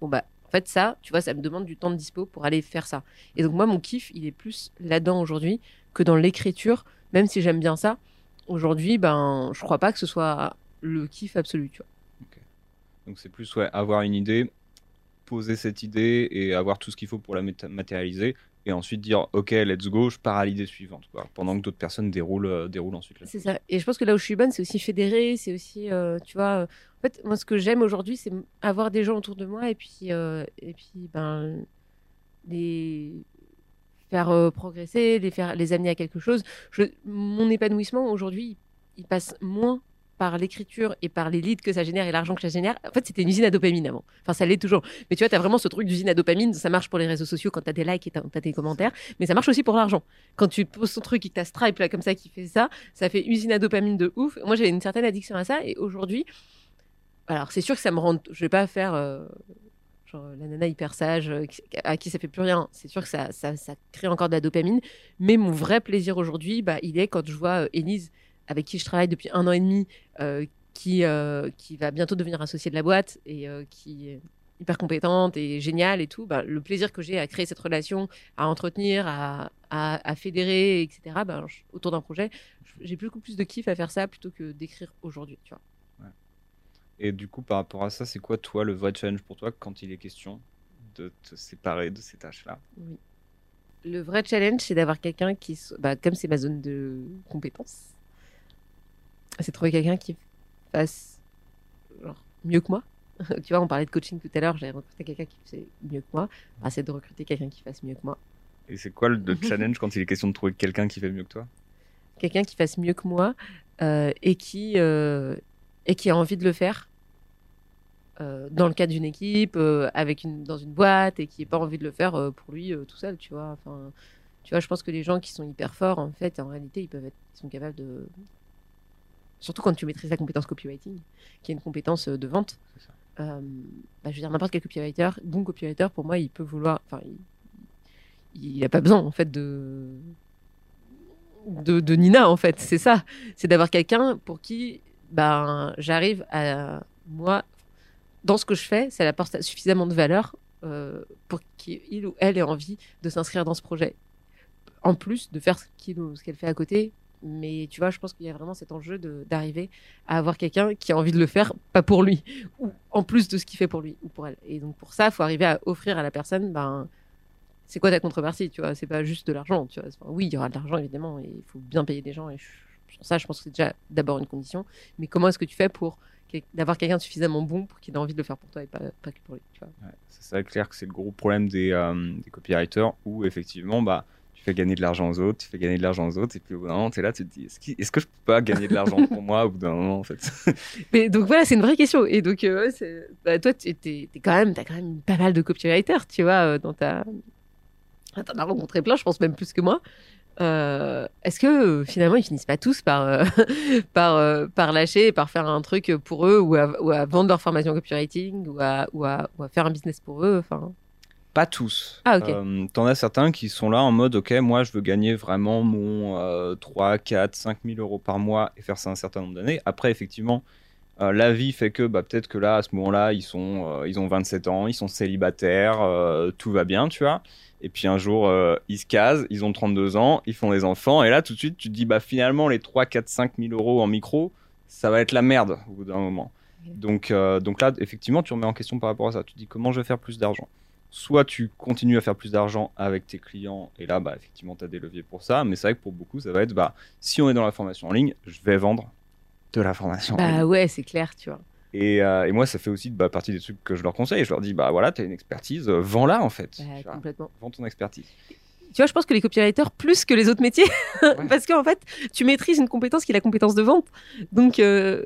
Bon bah, en fait, ça, tu vois, ça me demande du temps de dispo pour aller faire ça. Et donc moi, mon kiff, il est plus là-dedans aujourd'hui que dans l'écriture, même si j'aime bien ça. Aujourd'hui, ben, je crois pas que ce soit le kiff absolu, tu vois. Donc c'est plus ouais, avoir une idée, poser cette idée et avoir tout ce qu'il faut pour la matérialiser. Et ensuite dire, ok, let's go, je pars à l'idée suivante. pendant que d'autres personnes déroulent, euh, déroulent ensuite. C'est ça. Et je pense que là où je suis bonne, c'est aussi fédérer, c'est aussi, euh, tu vois, euh, en fait, moi, ce que j'aime aujourd'hui, c'est avoir des gens autour de moi et puis, et puis, ben, les faire progresser, les faire, les amener à quelque chose. Mon épanouissement aujourd'hui, il passe moins par l'écriture et par les leads que ça génère et l'argent que ça génère. En fait, c'était une usine à dopamine avant. Enfin, ça l'est toujours. Mais tu vois, tu as vraiment ce truc d'usine à dopamine. Ça marche pour les réseaux sociaux quand tu as des likes et tu as, des commentaires. Mais ça marche aussi pour l'argent. Quand tu poses ton truc et que tu Stripe là, comme ça qui fait ça, ça fait usine à dopamine de ouf. Moi, j'avais une certaine addiction à ça. Et aujourd'hui, alors c'est sûr que ça me rend. Je vais pas faire. euh, la nana hyper sage euh, à qui ça fait plus rien. C'est sûr que ça, ça, ça crée encore de la dopamine. Mais mon vrai plaisir aujourd'hui, bah, il est quand je vois euh, Élise, avec qui je travaille depuis un an et demi, euh, qui, euh, qui va bientôt devenir associée de la boîte et euh, qui est hyper compétente et géniale et tout, bah, le plaisir que j'ai à créer cette relation, à entretenir, à, à, à fédérer, etc., bah, je- autour d'un projet, j'ai beaucoup plus de kiff à faire ça plutôt que d'écrire aujourd'hui. Tu vois. Et du coup, par rapport à ça, c'est quoi, toi, le vrai challenge pour toi quand il est question de te séparer de ces tâches-là? Oui. le vrai challenge, c'est d'avoir quelqu'un qui, so- bah, comme c'est ma zone de compétence, c'est trouver quelqu'un qui fasse genre, mieux que moi. tu vois, on parlait de coaching tout à l'heure, j'avais recruté quelqu'un qui faisait mieux que moi. Essayer de recruter quelqu'un qui fasse mieux que moi. Et c'est quoi le le challenge quand il est question de trouver quelqu'un qui fait mieux que toi? Quelqu'un qui fasse mieux que moi euh, et, qui, euh, et qui a envie de le faire euh, dans le cadre d'une équipe, avec une, dans une boîte et qui n'a pas envie de le faire pour lui tout seul, tu vois. Enfin, tu vois, je pense que les gens qui sont hyper forts, en fait, en réalité, ils peuvent être, ils sont capables de. Surtout quand tu maîtrises la compétence copywriting, qui est une compétence euh, de vente. Euh, bah, je veux dire, n'importe quel copywriter, bon copywriter, pour moi, il peut vouloir. Enfin, il n'a pas besoin, en fait, de. De, de Nina, en fait, c'est ça. C'est d'avoir quelqu'un pour qui ben, j'arrive à. Moi, dans ce que je fais, ça apporte suffisamment de valeur euh, pour qu'il ou elle ait envie de s'inscrire dans ce projet. En plus de faire ce qu'elle fait à côté. Mais tu vois, je pense qu'il y a vraiment cet enjeu d'arriver à avoir quelqu'un qui a envie de le faire, pas pour lui, ou en plus de ce qu'il fait pour lui ou pour elle. Et donc pour ça, il faut arriver à offrir à la personne, ben, c'est quoi ta contrepartie, tu vois? C'est pas juste de l'argent, tu vois? Oui, il y aura de l'argent évidemment, et il faut bien payer des gens. Et ça, je pense que c'est déjà d'abord une condition. Mais comment est-ce que tu fais pour d'avoir quelqu'un suffisamment bon pour qu'il ait envie de le faire pour toi et pas, pas que pour lui, tu Ouais, C'est ça, clair que c'est le gros problème des, euh, des copywriters où effectivement, bah, fais gagner de l'argent aux autres, tu fais gagner de l'argent aux autres, et puis au bout d'un moment, tu es là, tu te dis, est-ce, que je peux pas gagner de l'argent pour moi au bout d'un moment, en fait? Mais donc voilà, c'est une vraie question. Et donc, euh, bah, toi, tu as quand même pas mal de copywriters, tu vois, euh, dans ta. T'en as rencontré plein, je pense même plus que moi. Euh, Est-ce que euh, finalement ils finissent pas tous par, par, par lâcher, par faire un truc pour eux ou à, ou à vendre leur formation copywriting ou à, ou, à, ou à faire un business pour eux enfin... Pas tous. Ah, ok. Euh, T'en as certains qui sont là en mode, ok, moi je veux gagner vraiment mon euh, 3, 4, 5 000 euros par mois et faire ça un certain nombre d'années. Après, effectivement, euh, la vie fait que bah, peut-être que là, à ce moment-là, ils, sont, euh, ils ont 27 ans, ils sont célibataires, tout va bien, tu vois. Et puis un jour, ils se casent, ils ont 32 ans, ils font des enfants, et là, tout de suite, tu te dis, bah finalement, les 3, 4, 5 000 euros en micro, ça va être la merde au bout d'un moment. Donc, donc là, effectivement, tu remets en question par rapport à ça. Tu te dis, comment je vais faire plus d'argent? Soit tu continues à faire plus d'argent avec tes clients et là bah effectivement tu as des leviers pour ça mais c'est vrai que pour beaucoup ça va être bah si on est dans la formation en ligne je vais vendre de la formation en ligne. Bah ouais, c'est clair, tu vois. et, euh, et moi ça fait aussi bah, partie des trucs que je leur conseille je leur dis bah voilà tu as une expertise euh, vends-la en fait Bah, vois, complètement. vends ton expertise Tu vois, je pense que les copywriters, plus que les autres métiers, parce qu'en fait, tu maîtrises une compétence qui est la compétence de vente. Donc, euh,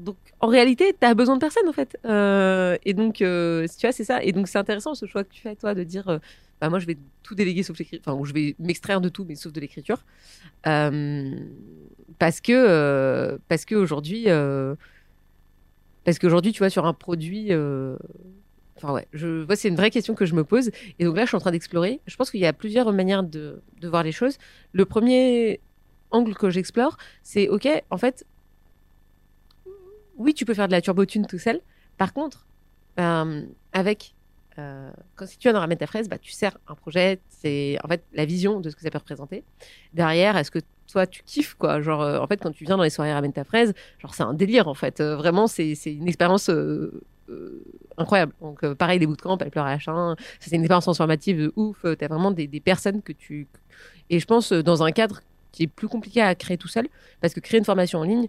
donc en réalité, tu as besoin de personne, en fait. Euh, et donc, euh, tu vois, c'est ça. Et donc, c'est intéressant ce choix que tu fais, toi, de dire, euh, bah, moi, je vais tout déléguer sauf l'écriture, enfin, je vais m'extraire de tout, mais sauf de l'écriture. Euh, parce que, parce qu'aujourd'hui, parce qu'aujourd'hui, tu vois, sur un produit. Enfin ouais, je, moi, c'est une vraie question que je me pose. Et donc là, je suis en train d'explorer. Je pense qu'il y a plusieurs manières de, de voir les choses. Le premier angle que j'explore, c'est OK, en fait, oui, tu peux faire de la turbotune tout seul. Par contre, euh, avec. euh, quand si tu viens de ramener ta fraise, bah, tu sers un projet, c'est en fait la vision de ce que ça peut représenter. Derrière, est-ce que toi tu kiffes quoi? Genre, euh, en fait, quand tu viens dans les soirées ramène ta fraise, genre c'est un délire en fait. Vraiment, c'est une expérience incroyable. Donc, pareil, les bootcamps, elle pleure à la chin. C'est une expérience transformative de ouf. Tu as vraiment des, des personnes que tu. Et je pense dans un cadre qui est plus compliqué à créer tout seul, parce que créer une formation en ligne,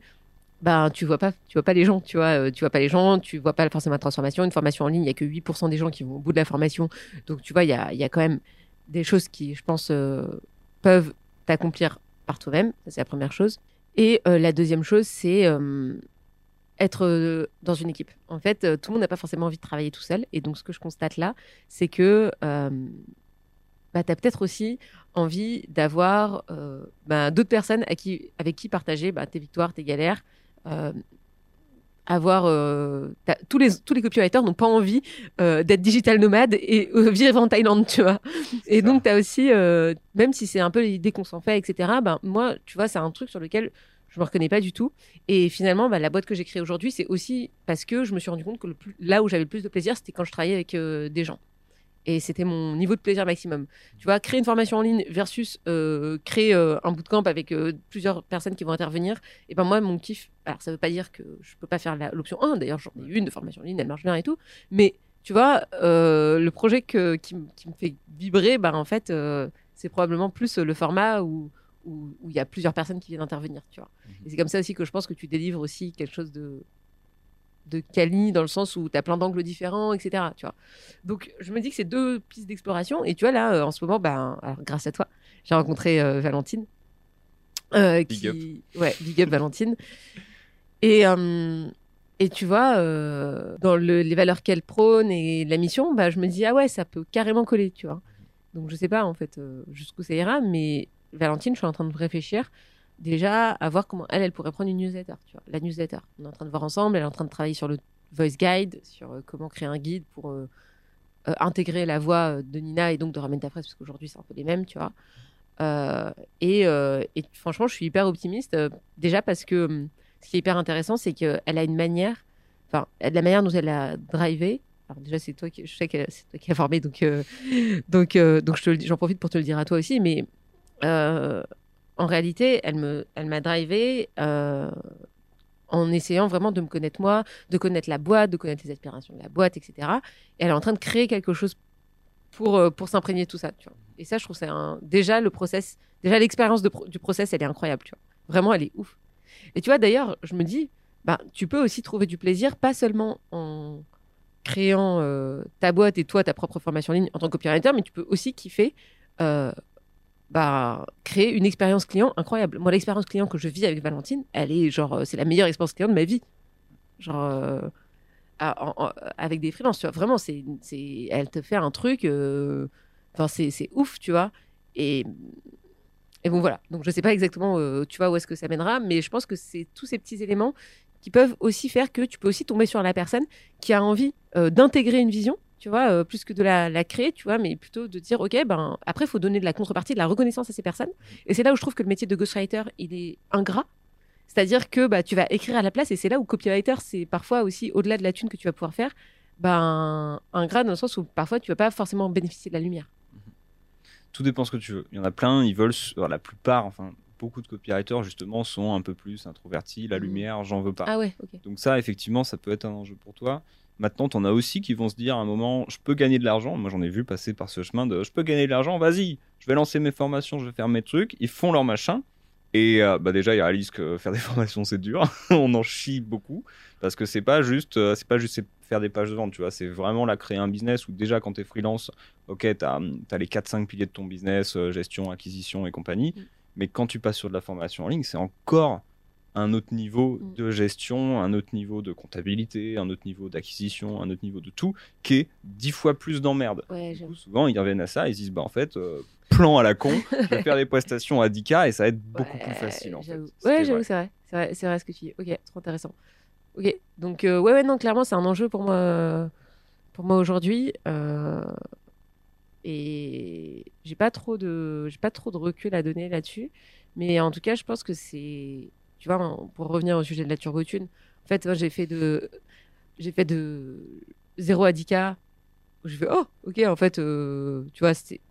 ben, tu vois pas, tu vois pas les gens, tu vois, euh, tu vois pas les gens, tu vois pas forcément la transformation. Une formation en ligne, il y a que 8% des gens qui vont au bout de la formation. Donc, tu vois, il y a, y a quand même des choses qui, je pense, euh, peuvent t'accomplir par toi-même. C'est la première chose. Et euh, la deuxième chose, c'est être dans une équipe. En fait, tout le monde n'a pas forcément envie de travailler tout seul. Et donc, ce que je constate là, c'est que bah, tu as peut-être aussi envie d'avoir bah, d'autres personnes avec qui partager bah, tes victoires, tes galères. Euh, avoir euh, tous les tous les copywriters n'ont pas envie euh, d'être digital nomade et euh, vivre en Thaïlande tu vois. Et ça. donc tu as aussi même si c'est un peu l'idée qu'on s'en fait etc ben moi tu vois c'est un truc sur lequel je me reconnais pas du tout. Et finalement bah, la boîte que j'ai créée aujourd'hui c'est aussi parce que je me suis rendu compte que le plus, là où j'avais le plus de plaisir c'était quand je travaillais avec des gens et c'était mon niveau de plaisir maximum. Tu vois, créer une formation en ligne versus euh, créer euh, un bootcamp avec euh, plusieurs personnes qui vont intervenir. Et ben moi, mon kiff, alors ça veut pas dire que je peux pas faire l'option 1. D'ailleurs, j'en ai une de formation en ligne, elle marche bien et tout. Mais tu vois, le projet que, qui, me fait vibrer, ben en fait, c'est probablement plus le format où où où il y a plusieurs personnes qui viennent intervenir, tu vois. Mhm. Et c'est comme ça aussi que je pense que tu délivres aussi quelque chose de de quali dans le sens où tu as plein d'angles différents, etc. Tu vois. Donc je me dis que c'est deux pistes d'exploration. Et tu vois, là, euh, en ce moment, ben, alors, grâce à toi, j'ai rencontré euh, Valentine. euh, Big qui... Ouais, big up Valentine. Et, et tu vois, dans le- les valeurs qu'elle prône et la mission, bah, je me dis, ah ouais, ça peut carrément coller, tu vois. Donc je sais pas, en fait, jusqu'où ça ira, mais Valentine, je suis en train de réfléchir déjà à voir comment elle, elle pourrait prendre une newsletter, tu vois, la newsletter. On est en train de voir ensemble, elle est en train de travailler sur le voice guide, sur euh, comment créer un guide pour euh, euh, intégrer la voix de Nina et donc de Ramène ta fraise, parce qu'aujourd'hui c'est un peu les mêmes, tu vois. Et, franchement, je suis hyper optimiste, déjà parce que hum, ce qui est hyper intéressant, c'est qu'elle a une manière, enfin, la manière dont elle a drivé. Alors déjà, c'est toi qui, je sais que c'est toi qui as formé, donc euh, donc euh, donc j'en profite pour te le dire à toi aussi, mais en réalité, elle me, elle m'a drivé euh, en essayant vraiment de me connaître moi, de connaître la boîte, de connaître les aspirations de la boîte, etc. Et elle est en train de créer quelque chose pour, euh, pour s'imprégner tout ça. Tu vois. Et ça, je trouve c'est un déjà le process, déjà l'expérience du process, elle est incroyable. Tu vois. Vraiment, elle est ouf. Et tu vois, d'ailleurs, je me dis, bah, tu peux aussi trouver du plaisir, pas seulement en créant euh, ta boîte et toi ta propre formation en ligne en tant que copywriter, mais tu peux aussi kiffer euh, bah, créer une expérience client incroyable. Moi, l'expérience client que je vis avec Valentine, elle est genre, euh, c'est la meilleure expérience client de ma vie. Genre, euh, avec des freelances, tu vois. Vraiment, c'est, elle te fait un truc, euh, c'est, ouf, tu vois. Et, et bon, voilà. Donc, je sais pas exactement, euh, tu vois, où est-ce que ça mènera, mais je pense que c'est tous ces petits éléments qui peuvent aussi faire que tu peux aussi tomber sur la personne qui a envie d'intégrer une vision, tu vois, euh, plus que de la, la créer, tu vois, mais plutôt de dire, OK, ben, après, il faut donner de la contrepartie, de la reconnaissance à ces personnes. Et c'est là où je trouve que le métier de ghostwriter, il est ingrat. C'est-à-dire que bah, tu vas écrire à la place, et c'est là où copywriter, c'est parfois aussi, au-delà de la thune que tu vas pouvoir faire, ben, ingrat dans le sens où parfois tu vas pas forcément bénéficier de la lumière. Tout dépend ce que tu veux. Il y en a plein, ils veulent, alors, la plupart, enfin, beaucoup de copywriters, justement, sont un peu plus introvertis. La Mhm. lumière, j'en veux pas. Ah ouais, ok. Donc ça, effectivement, ça peut être un enjeu pour toi. Maintenant, t'en as aussi qui vont se dire à un moment, je peux gagner de l'argent. Moi, j'en ai vu passer par ce chemin de, je peux gagner de l'argent, vas-y, je vais lancer mes formations, je vais faire mes trucs. Ils font leur machin. Et euh, bah déjà, ils réalisent que faire des formations, c'est dur. On en chie beaucoup. Parce que c'est pas juste, euh, c'est pas juste faire des pages de vente, tu vois. C'est vraiment là créer un business où déjà, quand tu es freelance, ok, tu as, les 4-5 piliers de ton business, euh, gestion, acquisition et compagnie. Mm. Mais quand tu passes sur de la formation en ligne, c'est encore un autre niveau Mm. de gestion, un autre niveau de comptabilité, un autre niveau d'acquisition, un autre niveau de tout, qui est dix fois plus d'emmerde. Ouais, souvent, ils reviennent à ça, ils se disent, bah en fait, euh, plan à la con, je vais faire des prestations à 10K et ça va être beaucoup Ouais, plus facile en fait. Ouais, j'avoue, c'est vrai. C'est vrai, vrai ce que tu dis. Ok, trop intéressant. Ok, donc euh, ouais, ouais, non, clairement, c'est un enjeu pour moi, pour moi aujourd'hui. euh, et j'ai pas trop de, j'ai pas trop de recul à donner là-dessus. Mais en tout cas, je pense que c'est, tu vois, pour revenir au sujet de la turbotune, en fait, j'ai fait de, j'ai fait de 0 à 10K. où Je fais, oh, ok, en fait, euh, tu vois, c'était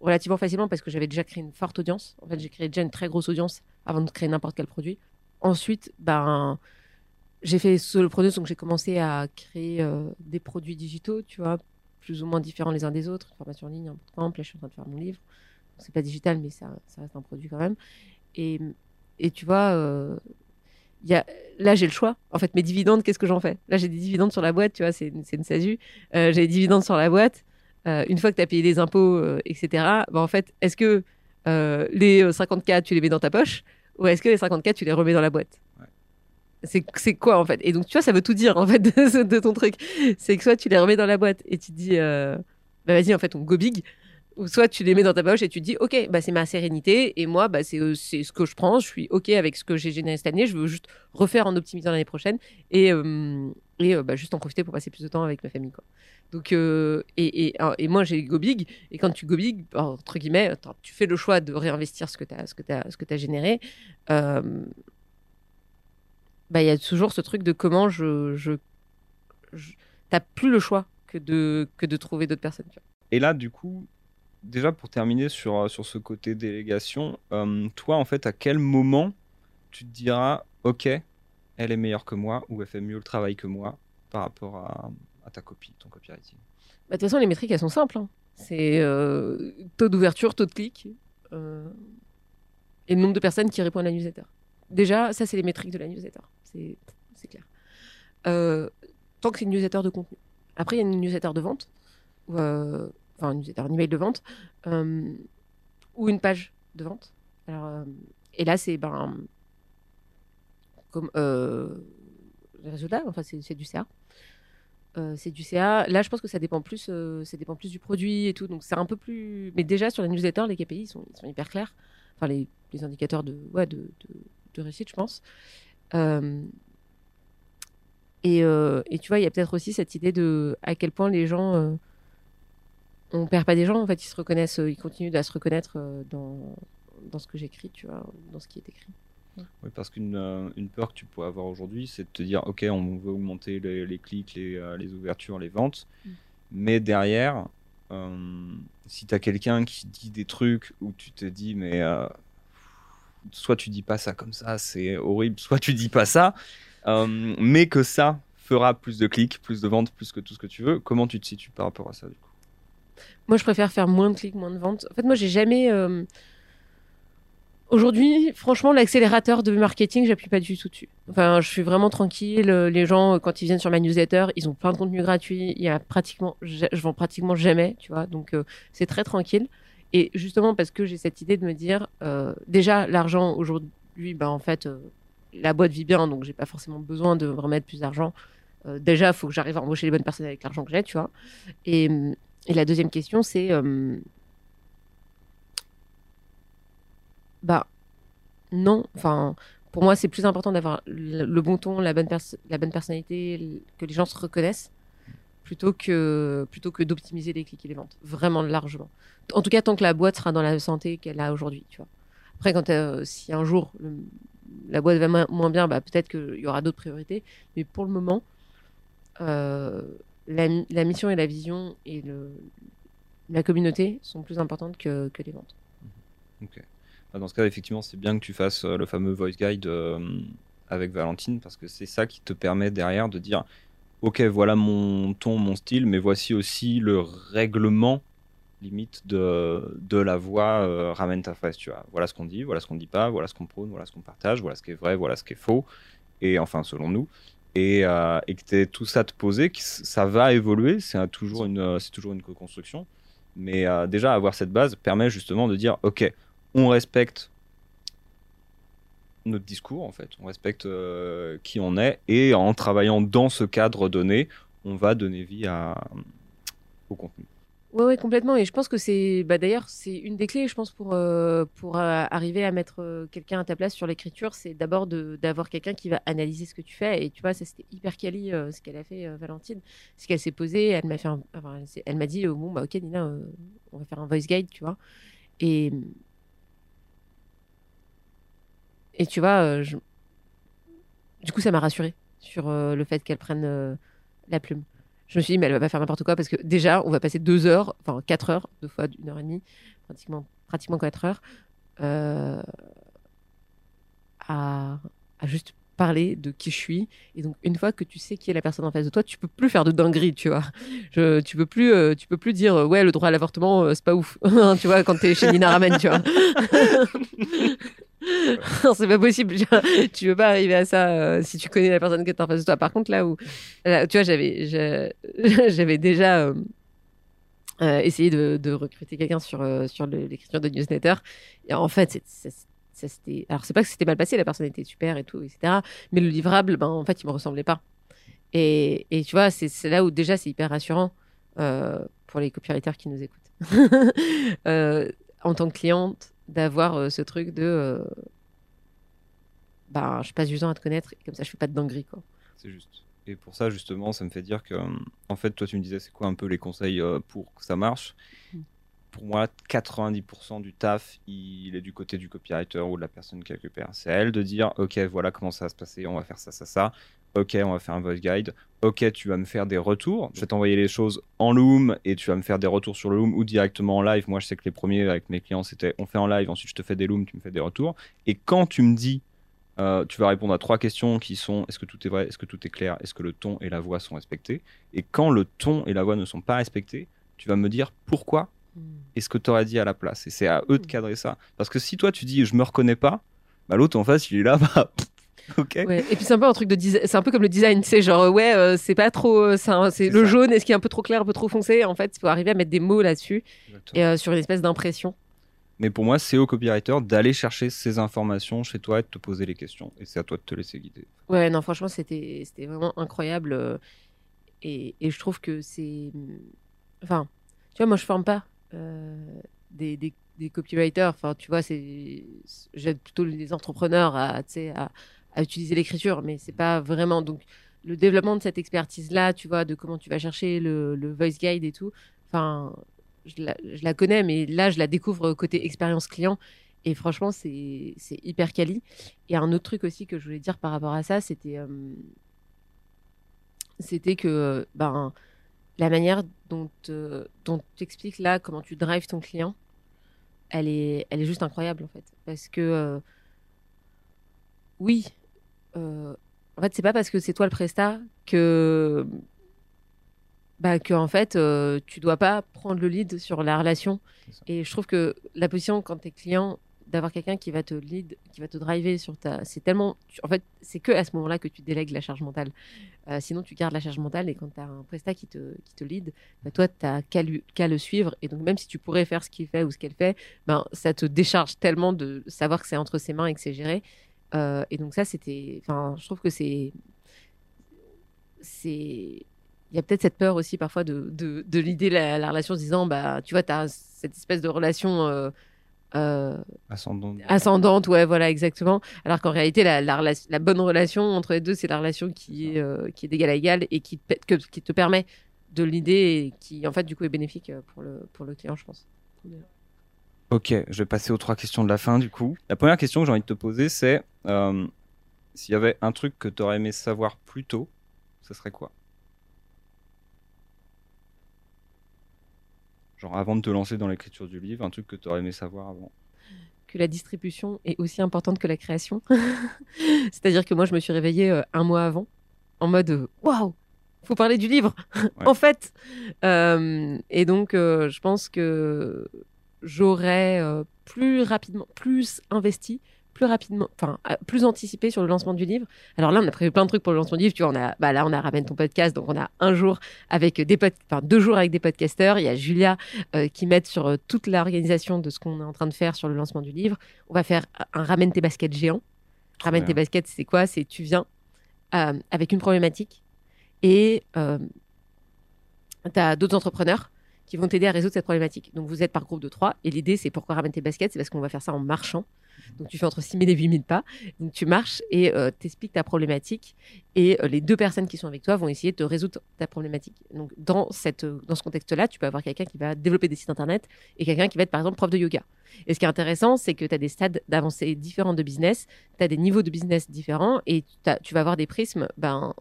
relativement facilement parce que j'avais déjà créé une forte audience. En fait, j'ai créé déjà une très grosse audience avant de créer n'importe quel produit. Ensuite, ben, j'ai fait solo produit, donc j'ai commencé à créer euh, des produits digitaux, tu vois, plus ou moins différents les uns des autres. Une formation en ligne, un bootcamp, là, je suis en train de faire mon livre. C'est pas digital, mais ça, ça reste un produit quand même. Et, et tu vois, euh, il y a, là, j'ai le choix. En fait, mes dividendes, qu'est-ce que j'en fais? Là, j'ai des dividendes sur la boîte, tu vois, c'est une, une SASU. Euh, j'ai des dividendes sur la boîte. Euh, une fois que tu as payé les impôts, euh, etc., ben, en fait, est-ce que les euh, 50K, tu les mets dans ta poche? Ou est-ce que les 50K, tu les remets dans la boîte? Ouais. c'est, quoi en fait? Et donc, tu vois, ça veut tout dire en fait de, ton truc. C'est que soit tu les remets dans la boîte et tu te dis, bah, vas-y, en fait, on go big. Ou soit tu les mets dans ta poche et tu te dis, ok, bah, c'est ma sérénité et moi, bah, c'est, euh, c'est ce que je prends. Je suis ok avec ce que j'ai généré cette année. Je veux juste refaire en optimisant l'année prochaine et, euh, et euh, bah, juste en profiter pour passer plus de temps avec ma famille. Quoi. Donc, et, et, et moi, j'ai go big. Et quand tu go big, entre guillemets, tu fais le choix de réinvestir ce que tu as, ce que t'as- ce que t'as généré. Bah, il y a toujours ce truc de comment je. je, je T'as plus le choix que de, que de trouver d'autres personnes. Et là, du coup, déjà pour terminer sur, euh, sur ce côté délégation, euh, toi, en fait, à quel moment tu te diras, ok, elle est meilleure que moi ou elle fait mieux le travail que moi par rapport à, ta copie, ton copywriting? Bah, De toute façon, les métriques, elles sont simples. hein. C'est euh, taux d'ouverture, taux de clic et le nombre de personnes qui répondent à la newsletter. Déjà, ça, c'est les métriques de la newsletter. C'est clair. Tant que c'est une newsletter de contenu. Après, il y a une newsletter de vente, enfin, une newsletter, un email de vente, euh, ou une page de vente. Alors, euh, et là, c'est ben, comme euh, les enfin, c'est du CA. C'est du CA. Là, je pense que ça dépend plus, ça dépend plus du produit et tout. Donc, c'est un peu plus. Mais déjà, sur les newsletters, les KPI sont, sont hyper clairs. Enfin, les, les indicateurs de, ouais, de, de, réussite, je pense. Et, et tu vois, il y a peut-être aussi cette idée de à quel point les gens. On perd pas des gens, en fait, ils se reconnaissent, euh, ils continuent à se reconnaître euh, dans, dans ce que j'écris, tu vois, dans ce qui est écrit. Oui, parce qu'une euh, une peur que tu pourrais avoir aujourd'hui, c'est de te dire, OK, on veut augmenter les, les clics, les, euh, les ouvertures, les ventes, Mm. mais derrière, euh, si tu as quelqu'un qui dit des trucs où tu te dis, mais soit tu dis pas ça comme ça, c'est horrible, soit tu dis pas ça, mais que ça fera plus de clics, plus de ventes, plus que tout ce que tu veux, comment tu te situes par rapport à ça du coup? Moi, je préfère faire moins de clics, moins de ventes. En fait, moi, j'ai jamais. euh, Aujourd'hui, franchement, l'accélérateur de marketing, j'appuie pas du tout dessus. Enfin, je suis vraiment tranquille. Les gens, quand ils viennent sur ma newsletter, ils ont plein de contenu gratuit. Il y a pratiquement, je vends pratiquement jamais, tu vois. Donc, euh, c'est très tranquille. Et justement, parce que j'ai cette idée de me dire, euh, déjà, l'argent aujourd'hui, ben, en fait, la boîte vit bien, donc j'ai pas forcément besoin de me remettre plus d'argent. Déjà, il faut que j'arrive à embaucher les bonnes personnes avec l'argent que j'ai, tu vois. Et, et la deuxième question, c'est. euh, bah, non. Enfin, pour moi, c'est plus important d'avoir le, bon ton, la bonne, la bonne personnalité, que les gens se reconnaissent, plutôt que, plutôt que d'optimiser les clics et les ventes. Vraiment largement. En tout cas, tant que la boîte sera dans la santé qu'elle a aujourd'hui, tu vois. Après, quand euh, si un jour la boîte va moins- moins bien, bah, peut-être qu'il y aura d'autres priorités. Mais pour le moment, euh, la, mi- la mission et la vision et la communauté sont plus importantes que, les ventes. Ok. Bah, Dans ce cas, effectivement, c'est bien que tu fasses euh, le fameux voice guide euh, avec Valentine parce que c'est ça qui te permet derrière de dire Ok, voilà mon ton, mon style, mais voici aussi le règlement limite de, la voix euh, ramène ta fraise, tu vois. Voilà ce qu'on dit, voilà ce qu'on dit pas, voilà ce qu'on prône, voilà ce qu'on partage, voilà ce qui est vrai, voilà ce qui est faux, et enfin, selon nous. Et, euh, et que tout ça te poser, que ça va évoluer, c'est un- toujours une, euh, c'est toujours une co-construction. Mais euh, déjà, avoir cette base permet justement de dire Ok, on respecte notre discours en fait, on respecte qui on est et en travaillant dans ce cadre donné, on va donner vie au contenu. Ouais, ouais, complètement. Et je pense que c'est, bah, d'ailleurs, c'est une des clés, je pense, pour, euh, pour euh, arriver à mettre euh, quelqu'un à ta place sur l'écriture, c'est d'abord d'avoir quelqu'un qui va analyser ce que tu fais. Et tu vois, ça, c'était hyper quali, ce qu'elle a fait, Valentine. Ce qu'elle s'est posée, elle m'a fait un- enfin, elle, m'a dit, bon, bah, ok, Nina, on va faire un voice guide, tu vois. Et, et tu vois, du coup, ça m'a rassurée sur le fait qu'elle prenne la plume. Je me suis dit, mais elle va pas faire n'importe quoi parce que déjà, on va passer deux heures, enfin quatre heures, deux fois une heure et demie, pratiquement, pratiquement quatre heures, euh, à, juste parler de qui je suis. Et donc, une fois que tu sais qui est la personne en face de toi, tu peux plus faire de dinguerie, tu vois. Tu peux plus, euh, tu peux plus dire, euh, ouais, le droit à l'avortement, c'est pas ouf. tu vois, quand t'es chez Nina Ramen, tu vois. C'est pas possible. tu veux pas arriver à ça euh, si tu connais la personne qui est en face de toi. Par contre, là où, tu vois, j'avais, j'avais déjà euh, euh, essayé de, recruter quelqu'un sur sur l'écriture de newsletter. Et en fait, c'était, alors c'est pas que c'était mal passé, la personne était super et tout, etc. Mais le livrable, ben en fait, il me ressemblait pas. Et, et tu vois, c'est, là où déjà c'est hyper rassurant pour les copywriters qui nous écoutent. En tant que cliente, d'avoir euh, ce truc de bah, je passe du temps à te connaître et comme ça je fais pas de dinguerie quoi. C'est juste. Et pour ça, justement, ça me fait dire que, euh, en fait, toi, tu me disais, c'est quoi un peu les conseils pour que ça marche? Mm. Pour moi, 90% du taf, il est du côté du copywriter ou de la personne qui récupère. C'est à elle de dire, OK, voilà comment ça va se passer, on va faire ça, ça, ça. OK, on va faire un voice guide. OK, tu vas me faire des retours. Je vais t'envoyer les choses en Loom et tu vas me faire des retours sur le Loom ou directement en live. Moi, je sais que les premiers avec mes clients, c'était on fait en live, ensuite je te fais des Loom, tu me fais des retours. Et quand tu me dis euh, tu vas répondre à trois questions qui sont est-ce que tout est vrai, est-ce que tout est clair, est-ce que le ton et la voix sont respectés. Et quand le ton et la voix ne sont pas respectés, tu vas me dire pourquoi Hmm. et ce que tu aurais dit à la place? Et c'est à eux de Mm. cadrer ça. Parce que si toi tu dis je me reconnais pas, bah, l'autre en face il est là, bah Ouais. Et puis c'est un peu un truc de design, c'est un peu comme le design, c'est genre euh, ouais, euh, c'est pas trop, euh, c'est le ça. jaune, est-ce qu'il est un peu trop clair, un peu trop foncé? En fait, il faut arriver à mettre des mots là-dessus et euh, sur une espèce d'impression. Mais pour moi, c'est au copywriter d'aller chercher ces informations chez toi et de te poser les questions. Et c'est à toi de te laisser guider. Ouais, non, franchement, c'était c'était vraiment incroyable. Et, et je trouve que c'est. Enfin, tu vois, moi, je forme pas des, des, des copywriters. Enfin, tu vois, c'est j'aide plutôt les entrepreneurs à, à utiliser l'écriture, mais c'est pas vraiment. Donc, le développement de cette expertise-là, tu vois, de comment tu vas chercher le, le voice guide et tout, enfin, je la, connais, mais là, je la découvre côté expérience client. Et franchement, c'est hyper quali. Et un autre truc aussi que je voulais dire par rapport à ça, c'était euh, que ben, la manière dont, euh, dont tu expliques là comment tu drives ton client, elle est, elle est juste incroyable en fait. Parce que euh, oui, euh, en fait, c'est pas parce que c'est toi le prestat que bah, que en fait euh, tu dois pas prendre le lead sur la relation. Et je trouve que la position quand tu es client d'avoir quelqu'un qui va te lead, qui va te driver sur ta c'est tellement en fait, c'est que à ce moment-là que tu délègues la charge mentale. Euh, sinon tu gardes la charge mentale et quand tu as un prestat qui te qui te lead, bah, toi qu'à lui- qu'à le suivre et donc même si tu pourrais faire ce qu'il fait ou ce qu'elle fait, ben ça te décharge tellement de savoir que c'est entre ses mains et que c'est géré. Euh, et donc ça c'était enfin je trouve que c'est c'est il y a peut-être cette peur aussi parfois de, de, de l'idée la, la relation en se disant bah tu vois tu as cette espèce de relation euh, euh, Ascendant. ascendante ouais voilà exactement. Alors qu'en réalité la, la, bonne relation entre les deux c'est la relation qui est euh, qui est d'égal à égal et qui te, que- qui te permet de l'idée et qui en fait du coup est bénéfique pour le pour le client je pense Ok, je vais passer aux trois questions de la fin du coup. La première question que j'ai envie de te poser, c'est euh, s'il y avait un truc que tu aurais aimé savoir plus tôt, ce serait quoi? Genre avant de te lancer dans l'écriture du livre, un truc que tu aurais aimé savoir avant. que la distribution est aussi importante que la création. C'est-à-dire que moi, je me suis réveillée euh, un mois avant, en mode euh, waouh, faut parler du livre, en fait. Euh, et donc, euh, je pense que j'aurais euh, plus rapidement, plus investi, plus rapidement, enfin, euh, plus anticipé sur le lancement du livre. Alors là, on a prévu plein de trucs pour le lancement du livre. Tu vois, on a, bah là, on a ramène ton podcast, donc on a un jour avec des pod, enfin deux jours avec des podcasteurs. Il y a Julia euh, qui m'aide sur euh, toute l'organisation de ce qu'on est en train de faire sur le lancement du livre. On va faire un ramène tes baskets géant. Ramène tes baskets, c'est quoi? C'est tu viens euh, avec une problématique et tu as d'autres entrepreneurs qui vont t'aider à résoudre cette problématique. Donc vous êtes par groupe de trois et l'idée c'est pourquoi ramène tes baskets C'est parce qu'on va faire ça en marchant. Donc tu fais entre 6 000 et 8 000 pas. Donc tu marches et euh, t'expliques ta problématique et euh, les deux personnes qui sont avec toi vont essayer de résoudre ta problématique. Donc dans, cette, euh, dans ce contexte-là, tu peux avoir quelqu'un qui va développer des sites internet et quelqu'un qui va être par exemple prof de yoga. Et ce qui est intéressant, c'est que tu as des stades d'avancée différents de business, tu as des niveaux de business différents et tu vas avoir des prismes ben,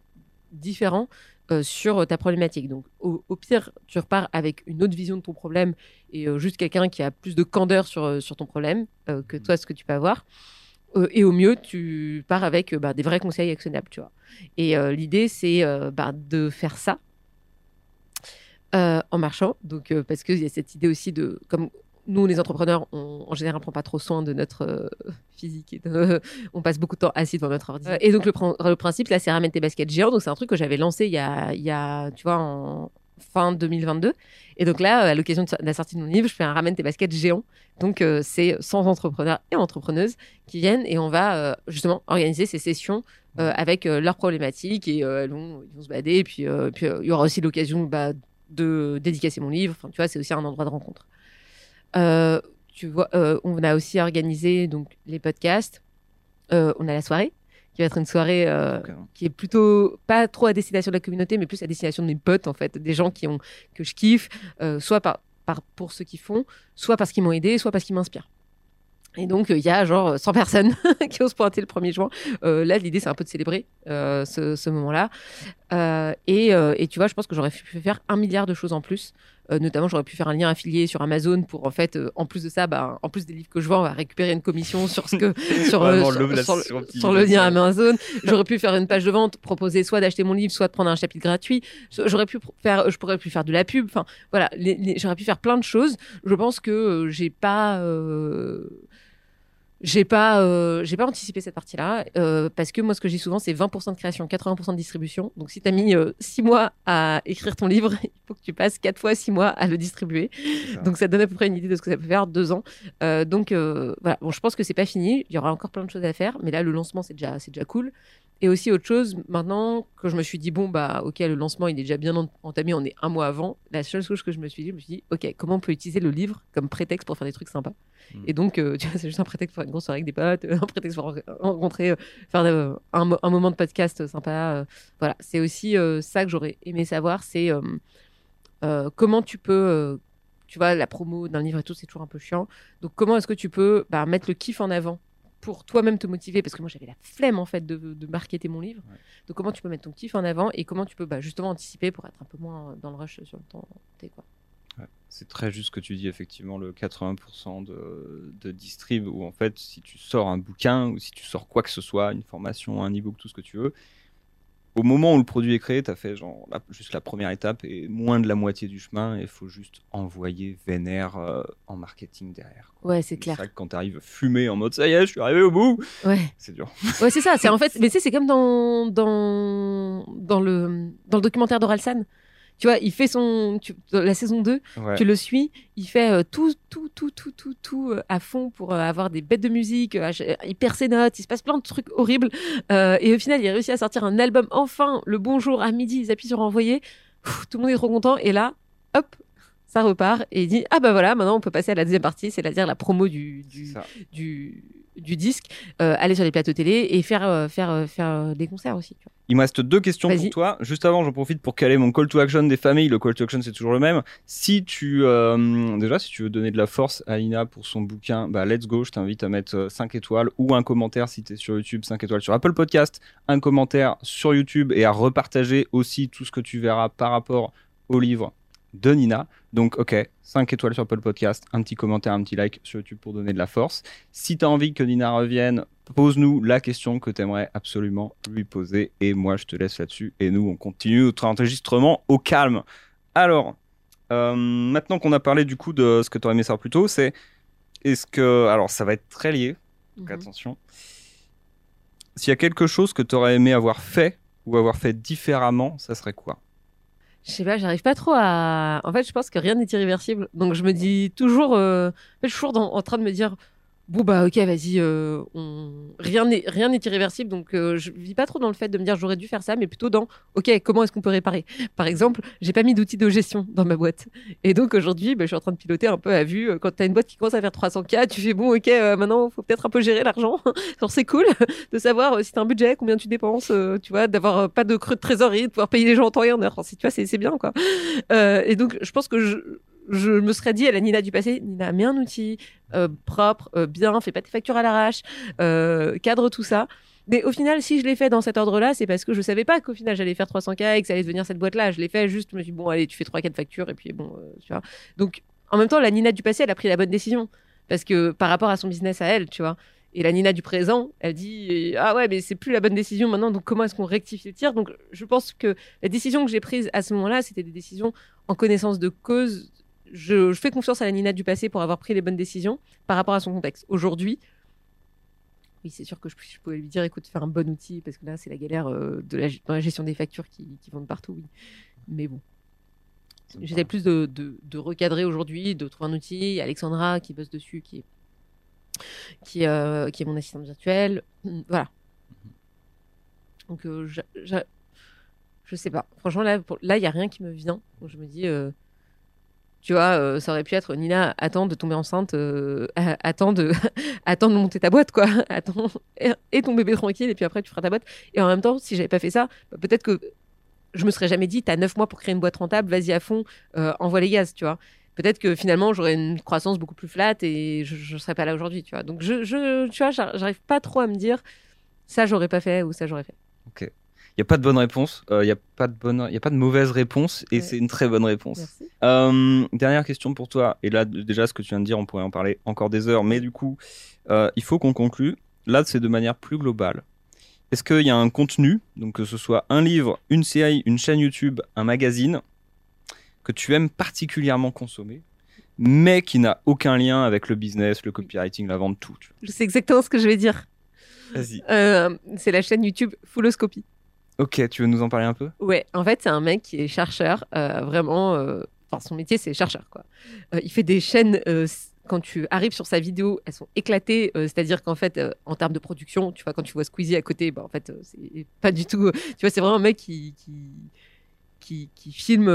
différents euh, sur ta problématique. Donc, au, au pire, tu repars avec une autre vision de ton problème et euh, juste quelqu'un qui a plus de candeur sur, euh, sur ton problème euh, que toi, ce que tu peux avoir. Euh, et au mieux, tu pars avec euh, bah, des vrais conseils actionnables, tu vois. Et euh, l'idée, c'est euh, bah, de faire ça euh, en marchant. Donc, euh, parce qu'il y a cette idée aussi de, comme nous, les entrepreneurs, on, en général, on prend pas trop soin de notre euh, physique. Et de- on passe beaucoup de temps assis devant notre ordi. Euh, et donc, le, prin- le principe, là, c'est ramène tes baskets géants. Donc, c'est un truc que j'avais lancé il y a, il y a, tu vois, en fin 2022. Et donc là, à l'occasion de la sortie de mon livre, je fais un ramène tes baskets géant. Donc, euh, c'est 100 entrepreneurs et entrepreneuses qui viennent et on va euh, justement organiser ces sessions euh, avec leurs problématiques et elles vont, ils vont se bader. Et puis, puis il y aura aussi l'occasion bah, de dédicacer mon livre. Enfin, tu vois, c'est aussi un endroit de rencontre. Euh, tu vois, euh, on a aussi organisé donc les podcasts. Euh, on a la soirée qui va être une soirée euh, qui est plutôt pas trop à destination de la communauté, mais plus à destination de mes potes en fait, des gens qui ont que je kiffe, euh, soit par, par pour ceux qui font, soit parce qu'ils m'ont aidé, soit parce qu'ils m'inspirent. Et donc euh, il y a genre 100 personnes qui osent pointer le 1er juin. Là l'idée c'est un peu de célébrer ce, ce moment-là. Euh, et, euh, et tu vois, je pense que j'aurais pu faire un milliard de choses en plus. Euh, notamment, j'aurais pu faire un lien affilié sur Amazon pour, en fait, euh, en plus de ça, bah, en plus des livres que je vends, on va récupérer une commission sur ce que sur, euh, Vraiment, sur, le- sur sur le lien Amazon. J'aurais pu faire une page de vente, proposer soit d'acheter mon livre, soit de prendre un chapitre gratuit. J'aurais pu faire, je pourrais pu faire de la pub. Enfin, voilà, j'aurais pu faire plein de choses. Je pense que euh, j'ai pas. Euh, j'ai pas, euh, j'ai pas anticipé cette partie-là euh, parce que moi, ce que dis souvent, c'est 20% de création, 80% de distribution. Donc, si tu as mis 6 mois à écrire ton livre, il faut que tu passes 4 fois 6 mois à le distribuer. ça. Donc, ça donne à peu près une idée de ce que ça peut faire, deux ans. Euh, donc, euh, voilà. Bon, je pense que c'est pas fini. Il y aura encore plein de choses à faire, mais là, le lancement, c'est déjà, c'est déjà cool. Et aussi autre chose, maintenant que je me suis dit bon bah ok le lancement il est déjà bien en- entamé, on est un mois avant. La seule chose que je me suis dit, je me suis dit ok comment on peut utiliser le livre comme prétexte pour faire des trucs sympas. Mm. Et donc euh, tu vois c'est juste un prétexte pour faire une grosse soirée avec des potes, un prétexte pour ren- rencontrer, euh, faire euh, un, mo- un moment de podcast sympa. voilà c'est aussi ça que j'aurais aimé savoir, c'est comment tu peux tu vois, la promo d'un livre et tout, c'est toujours un peu chiant. Donc, comment est-ce que tu peux bah, mettre le kiff en avant pour toi-même te motiver Parce que moi, j'avais la flemme, en fait, de, de marketer mon livre. Ouais. Donc, comment tu peux mettre ton kiff en avant et comment tu peux bah, justement anticiper pour être un peu moins dans le rush sur le temps T, quoi. Ouais, C'est très juste ce que tu dis, effectivement, le 80% de, de distrib, où en fait, si tu sors un bouquin ou si tu sors quoi que ce soit, une formation, un e-book, tout ce que tu veux, au moment où le produit est créé, tu as fait genre la- juste la première étape et moins de la moitié du chemin, il faut juste envoyer vénère euh, en marketing derrière. quoi. Ouais, c'est C'est clair. vrai que quand tu arrives fumé en mode ça y est, je suis arrivé au bout, Ouais. c'est dur. Ouais, c'est ça. C'est en fait, mais tu sais, c'est comme dans, dans, dans, le, dans le documentaire d'Oralsan. Tu vois, il fait son. tu- dans la saison 2, Ouais. tu le suis, il fait euh, tout, tout, tout, tout, tout, tout euh, à fond pour euh, avoir des bêtes de musique, il perd ses notes, il se passe plein de trucs horribles. Et au final, il a réussi à sortir un album enfin, le bonjour à midi, ils appuient sur envoyer. Pff, tout le monde est trop content. Et là, hop, ça repart. Et il dit Ah bah voilà, maintenant on peut passer à la deuxième partie, c'est-à-dire la promo du, du, du disque, euh, aller sur les plateaux télé et faire, euh, faire, euh, faire des concerts aussi. Tu vois. Il me reste deux questions pour toi. Juste avant, j'en profite pour caler mon call to action des familles. Le call to action, c'est toujours le même. Si tu, déjà, si tu veux donner de la force à Ina pour son bouquin, bah, let's go. Je t'invite à mettre 5 étoiles ou un commentaire si tu es sur YouTube, 5 étoiles sur Apple Podcast, un commentaire sur YouTube et à repartager aussi tout ce que tu verras par rapport au livre de Nina. Donc, ok, 5 étoiles sur Apple Podcast, un petit commentaire, un petit like sur YouTube pour donner de la force. Si tu as envie que Nina revienne, pose-nous la question que tu aimerais absolument lui poser. Et moi, je te laisse là-dessus. Et nous, on continue notre enregistrement au calme. Alors, euh, maintenant qu'on a parlé du coup de ce que tu aurais aimé savoir plus tôt, c'est est-ce que. Alors, ça va être très lié, donc Mhm. attention. S'il y a quelque chose que tu aurais aimé avoir fait ou avoir fait différemment, ça serait quoi? Je sais pas, j'arrive pas trop à. En fait, je pense que rien n'est irréversible. Donc, je me dis toujours. euh, je suis toujours en train de me dire. Bon, bah, ok, vas-y. euh. Rien n'est irréversible. Donc, euh, je vis pas trop dans le fait de me dire j'aurais dû faire ça, mais plutôt dans ok, comment est-ce qu'on peut réparer? Par exemple, j'ai pas mis d'outils de gestion dans ma boîte. Et donc, aujourd'hui, bah, je suis en train de piloter un peu à vue. Euh, Quand tu as une boîte qui commence à faire 300K, tu fais bon, ok, euh, maintenant, faut peut-être un peu gérer l'argent. Genre, c'est cool de savoir euh, si tu un budget, combien tu dépenses, tu vois, d'avoir pas de creux de trésorerie, de pouvoir payer les gens en temps et en heure. Enfin, c'est- tu vois, c'est bien, quoi. Et donc, je pense que je, je me serais dit à la Nina du passé, Nina, mets un outil euh, propre, euh, bien, fais pas tes factures à l'arrache, euh, cadre tout ça. Mais au final, si je l'ai fait dans cet ordre-là, c'est parce que je savais pas qu'au final j'allais faire 300K et que ça allait devenir cette boîte-là. Je l'ai fait juste, je me suis dit, bon, allez, tu fais 3-4 factures et puis bon, tu vois. Donc, en même temps, la Nina du passé, elle a pris la bonne décision. Parce que par rapport à son business à elle, tu vois. Et la Nina du présent, elle dit Ah ouais, mais c'est plus la bonne décision maintenant, donc comment est-ce qu'on rectifie le tir? Donc je pense que la décision que j'ai prise à ce moment-là, c'était des décisions en connaissance de cause. Je, je fais confiance à la Nina du passé pour avoir pris les bonnes décisions par rapport à son contexte. Aujourd'hui, oui, c'est sûr que je, je pouvais lui dire écoute, fais un bon outil, parce que là, c'est la galère euh, de la, dans la gestion des factures qui, qui vont de partout, oui. Mais bon. J'essaie plus de, de, de recadrer aujourd'hui, de trouver un outil. Alexandra qui bosse dessus, qui est, qui, euh, qui est mon assistante virtuelle. Voilà. Donc, euh, j'a- je sais pas. Franchement, là, il n'y a rien qui me vient. Donc, je me dis, tu vois, euh, ça aurait pu être Nina, attends de tomber enceinte, euh, attends, de, monter ta boîte, quoi. Attends, et, ton bébé tranquille, et puis après, tu feras ta boîte. Et en même temps, si j'avais pas fait ça, bah, peut-être que je me serais jamais dit, t'as neuf mois pour créer une boîte rentable, vas-y à fond, euh, envoie les gaz, tu vois. Peut-être que finalement, j'aurais une croissance beaucoup plus flat et je ne serais pas là aujourd'hui, tu vois. Donc, je, je, tu vois, j'ar- j'arrive pas trop à me dire, ça, j'aurais pas fait ou ça, j'aurais fait. Il n'y a pas de bonne réponse, il n'y a, pas de bonne... y a pas de mauvaise réponse, et Ouais. c'est une très bonne réponse. Merci. Euh, dernière question pour toi, et là déjà ce que tu viens de dire, on pourrait en parler encore des heures, mais du coup, euh, il faut qu'on conclue. Là, c'est de manière plus globale. Est-ce qu'il y a un contenu, donc que ce soit un livre, une série, une chaîne YouTube, un magazine, que tu aimes particulièrement consommer, mais qui n'a aucun lien avec le business, le copywriting, la vente, tout Je sais exactement ce que je vais dire. Vas-y. Euh, c'est la chaîne YouTube Fulloscopy. Ok, tu veux nous en parler un peu? Ouais, en fait, c'est un mec qui est chercheur, euh, vraiment. euh, Enfin, son métier, c'est chercheur, quoi. Euh, il fait des chaînes. quand tu arrives sur sa vidéo, elles sont éclatées. C'est-à-dire qu'en fait, en termes de production, tu vois, quand tu vois Squeezie à côté, bah, en fait, c'est pas du tout. Tu vois, c'est vraiment un mec qui qui qui, filme.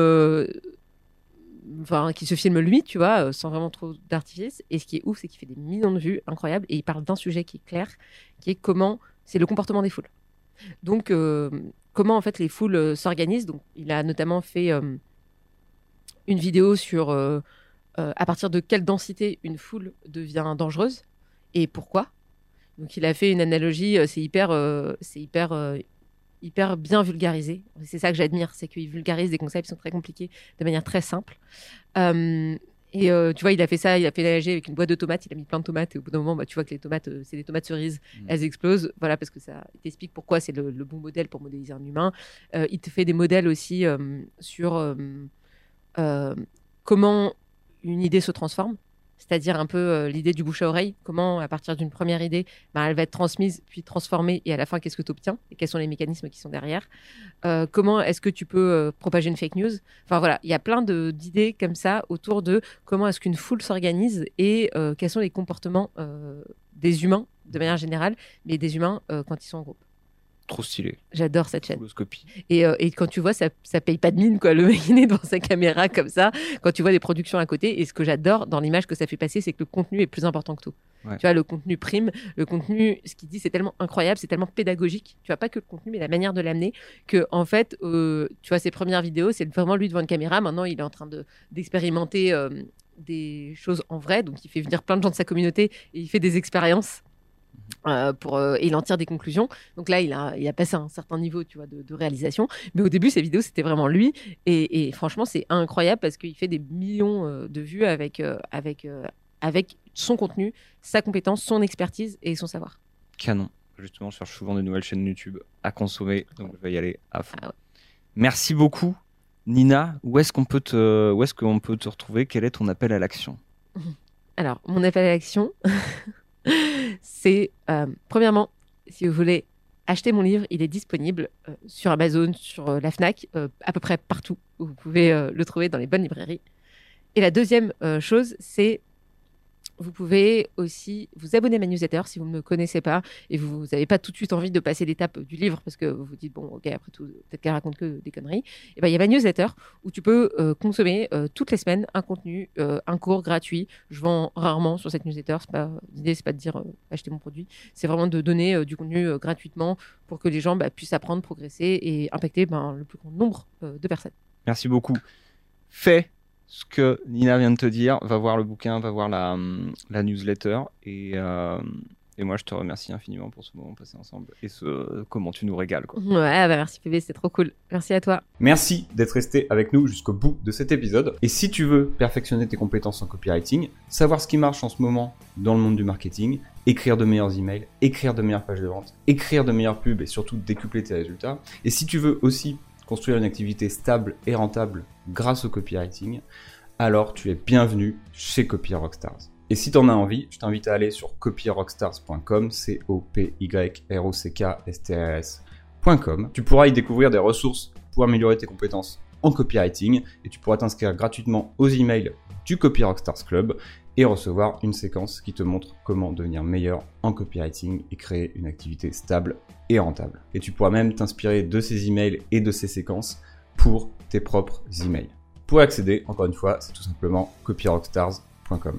Enfin, qui se filme lui, tu vois, sans vraiment trop d'artifice. Et ce qui est ouf, c'est qu'il fait des millions de vues incroyables. Et il parle d'un sujet qui est clair, qui est comment c'est le comportement des foules. Donc, euh, comment en fait les foules euh, s'organisent? Il a notamment fait euh, une vidéo sur à partir de quelle densité une foule devient dangereuse et pourquoi. Donc, il a fait une analogie. c'est hyper, bien vulgarisé. C'est ça que j'admire, c'est qu'il vulgarise des concepts qui sont très compliqués de manière très simple. Et euh, tu vois, il a fait ça, il a fait nager avec une boîte de tomates, il a mis plein de tomates, et au bout d'un moment, bah, tu vois que les tomates, euh, c'est des tomates cerises, Mm. elles explosent, voilà, parce que ça t'explique pourquoi c'est le, le bon modèle pour modéliser un humain. Euh, il te fait des modèles aussi sur comment une idée se transforme, c'est-à-dire un peu euh, l'idée du bouche à oreille, comment à partir d'une première idée, bah, elle va être transmise, puis transformée, et à la fin, qu'est-ce que tu obtiens, et quels sont les mécanismes qui sont derrière. Euh, comment est-ce que tu peux euh, propager une fake news? Enfin voilà, il y a plein d'idées comme ça autour de comment est-ce qu'une foule s'organise et quels sont les comportements des humains de manière générale, mais des humains quand ils sont en groupe. Trop stylé. J'adore cette chaîne. Et, euh, et quand tu vois, ça, ça paye pas de mine, quoi. Le mec il est devant sa caméra comme ça. Quand tu vois des productions à côté, et ce que j'adore dans l'image que ça fait passer, c'est que le contenu est plus important que tout. Ouais. Tu vois, le contenu prime. Le contenu, ce qu'il dit, c'est tellement incroyable, c'est tellement pédagogique. Tu vois, pas que le contenu, mais la manière de l'amener. Que, en fait, euh, tu vois, ses premières vidéos, c'est vraiment lui devant une caméra. Maintenant, il est en train de- d'expérimenter euh, des choses en vrai. Donc, il fait venir plein de gens de sa communauté et il fait des expériences. Euh, pour, euh, et il en tire des conclusions. Donc là, il a, il a passé un certain niveau tu vois, de, de réalisation. Mais au début, ses vidéos, c'était vraiment lui. Et, et franchement, c'est incroyable parce qu'il fait des millions euh, de vues avec, euh, avec, avec son contenu, sa compétence, son expertise et son savoir. Canon. Justement, je cherche souvent de nouvelles chaînes YouTube à consommer, donc je vais y aller à fond. Ah ouais. Merci beaucoup, Nina. Où est-ce qu'on peut te, où est-ce qu'on peut te retrouver? Quel est ton appel à l'action? Alors, mon appel à l'action, c'est euh, premièrement, si vous voulez acheter mon livre, il est disponible euh, sur Amazon, sur euh, la Fnac, à peu près partout vous pouvez le trouver dans les bonnes librairies. Et la deuxième chose, c'est vous pouvez aussi vous abonner à ma newsletter si vous ne me connaissez pas et vous n'avez pas tout de suite envie de passer l'étape du livre parce que vous vous dites, bon, ok, après tout, peut-être qu'elle raconte que des conneries. Et ben, il y a ma newsletter où tu peux euh, consommer euh, toutes les semaines un contenu, euh, un cours gratuit. Je vends rarement sur cette newsletter. Pas l'idée, c'est pas de dire achetez mon produit. C'est vraiment de donner du contenu gratuitement pour que les gens bah, puissent apprendre, progresser et impacter ben, le plus grand nombre de personnes. Merci beaucoup. Fais ce que Nina vient de te dire. Va voir le bouquin, va voir la, la newsletter. Et, euh, et moi, je te remercie infiniment pour ce moment passé ensemble et ce, comment tu nous régales. Quoi. Ouais, bah, merci PV, c'est trop cool. Merci à toi. Merci d'être resté avec nous jusqu'au bout de cet épisode. Et si tu veux perfectionner tes compétences en copywriting, savoir ce qui marche en ce moment dans le monde du marketing, écrire de meilleurs emails, écrire de meilleures pages de vente, écrire de meilleures pubs et surtout décupler tes résultats. Et si tu veux aussi construire une activité stable et rentable grâce au copywriting, alors tu es bienvenu chez Copy Rockstars. Et si tu en as envie, je t'invite à aller sur copyrockstars.com, c o p y r o c k s t r s.com. Tu pourras y découvrir des ressources pour améliorer tes compétences en copywriting et tu pourras t'inscrire gratuitement aux emails du Copy Rockstars Club et recevoir une séquence qui te montre comment devenir meilleur en copywriting et créer une activité stable et rentable. Et tu pourras même t'inspirer de ces emails et de ces séquences pour tes propres emails. Pour accéder, encore une fois, c'est tout simplement copyrockstars.com.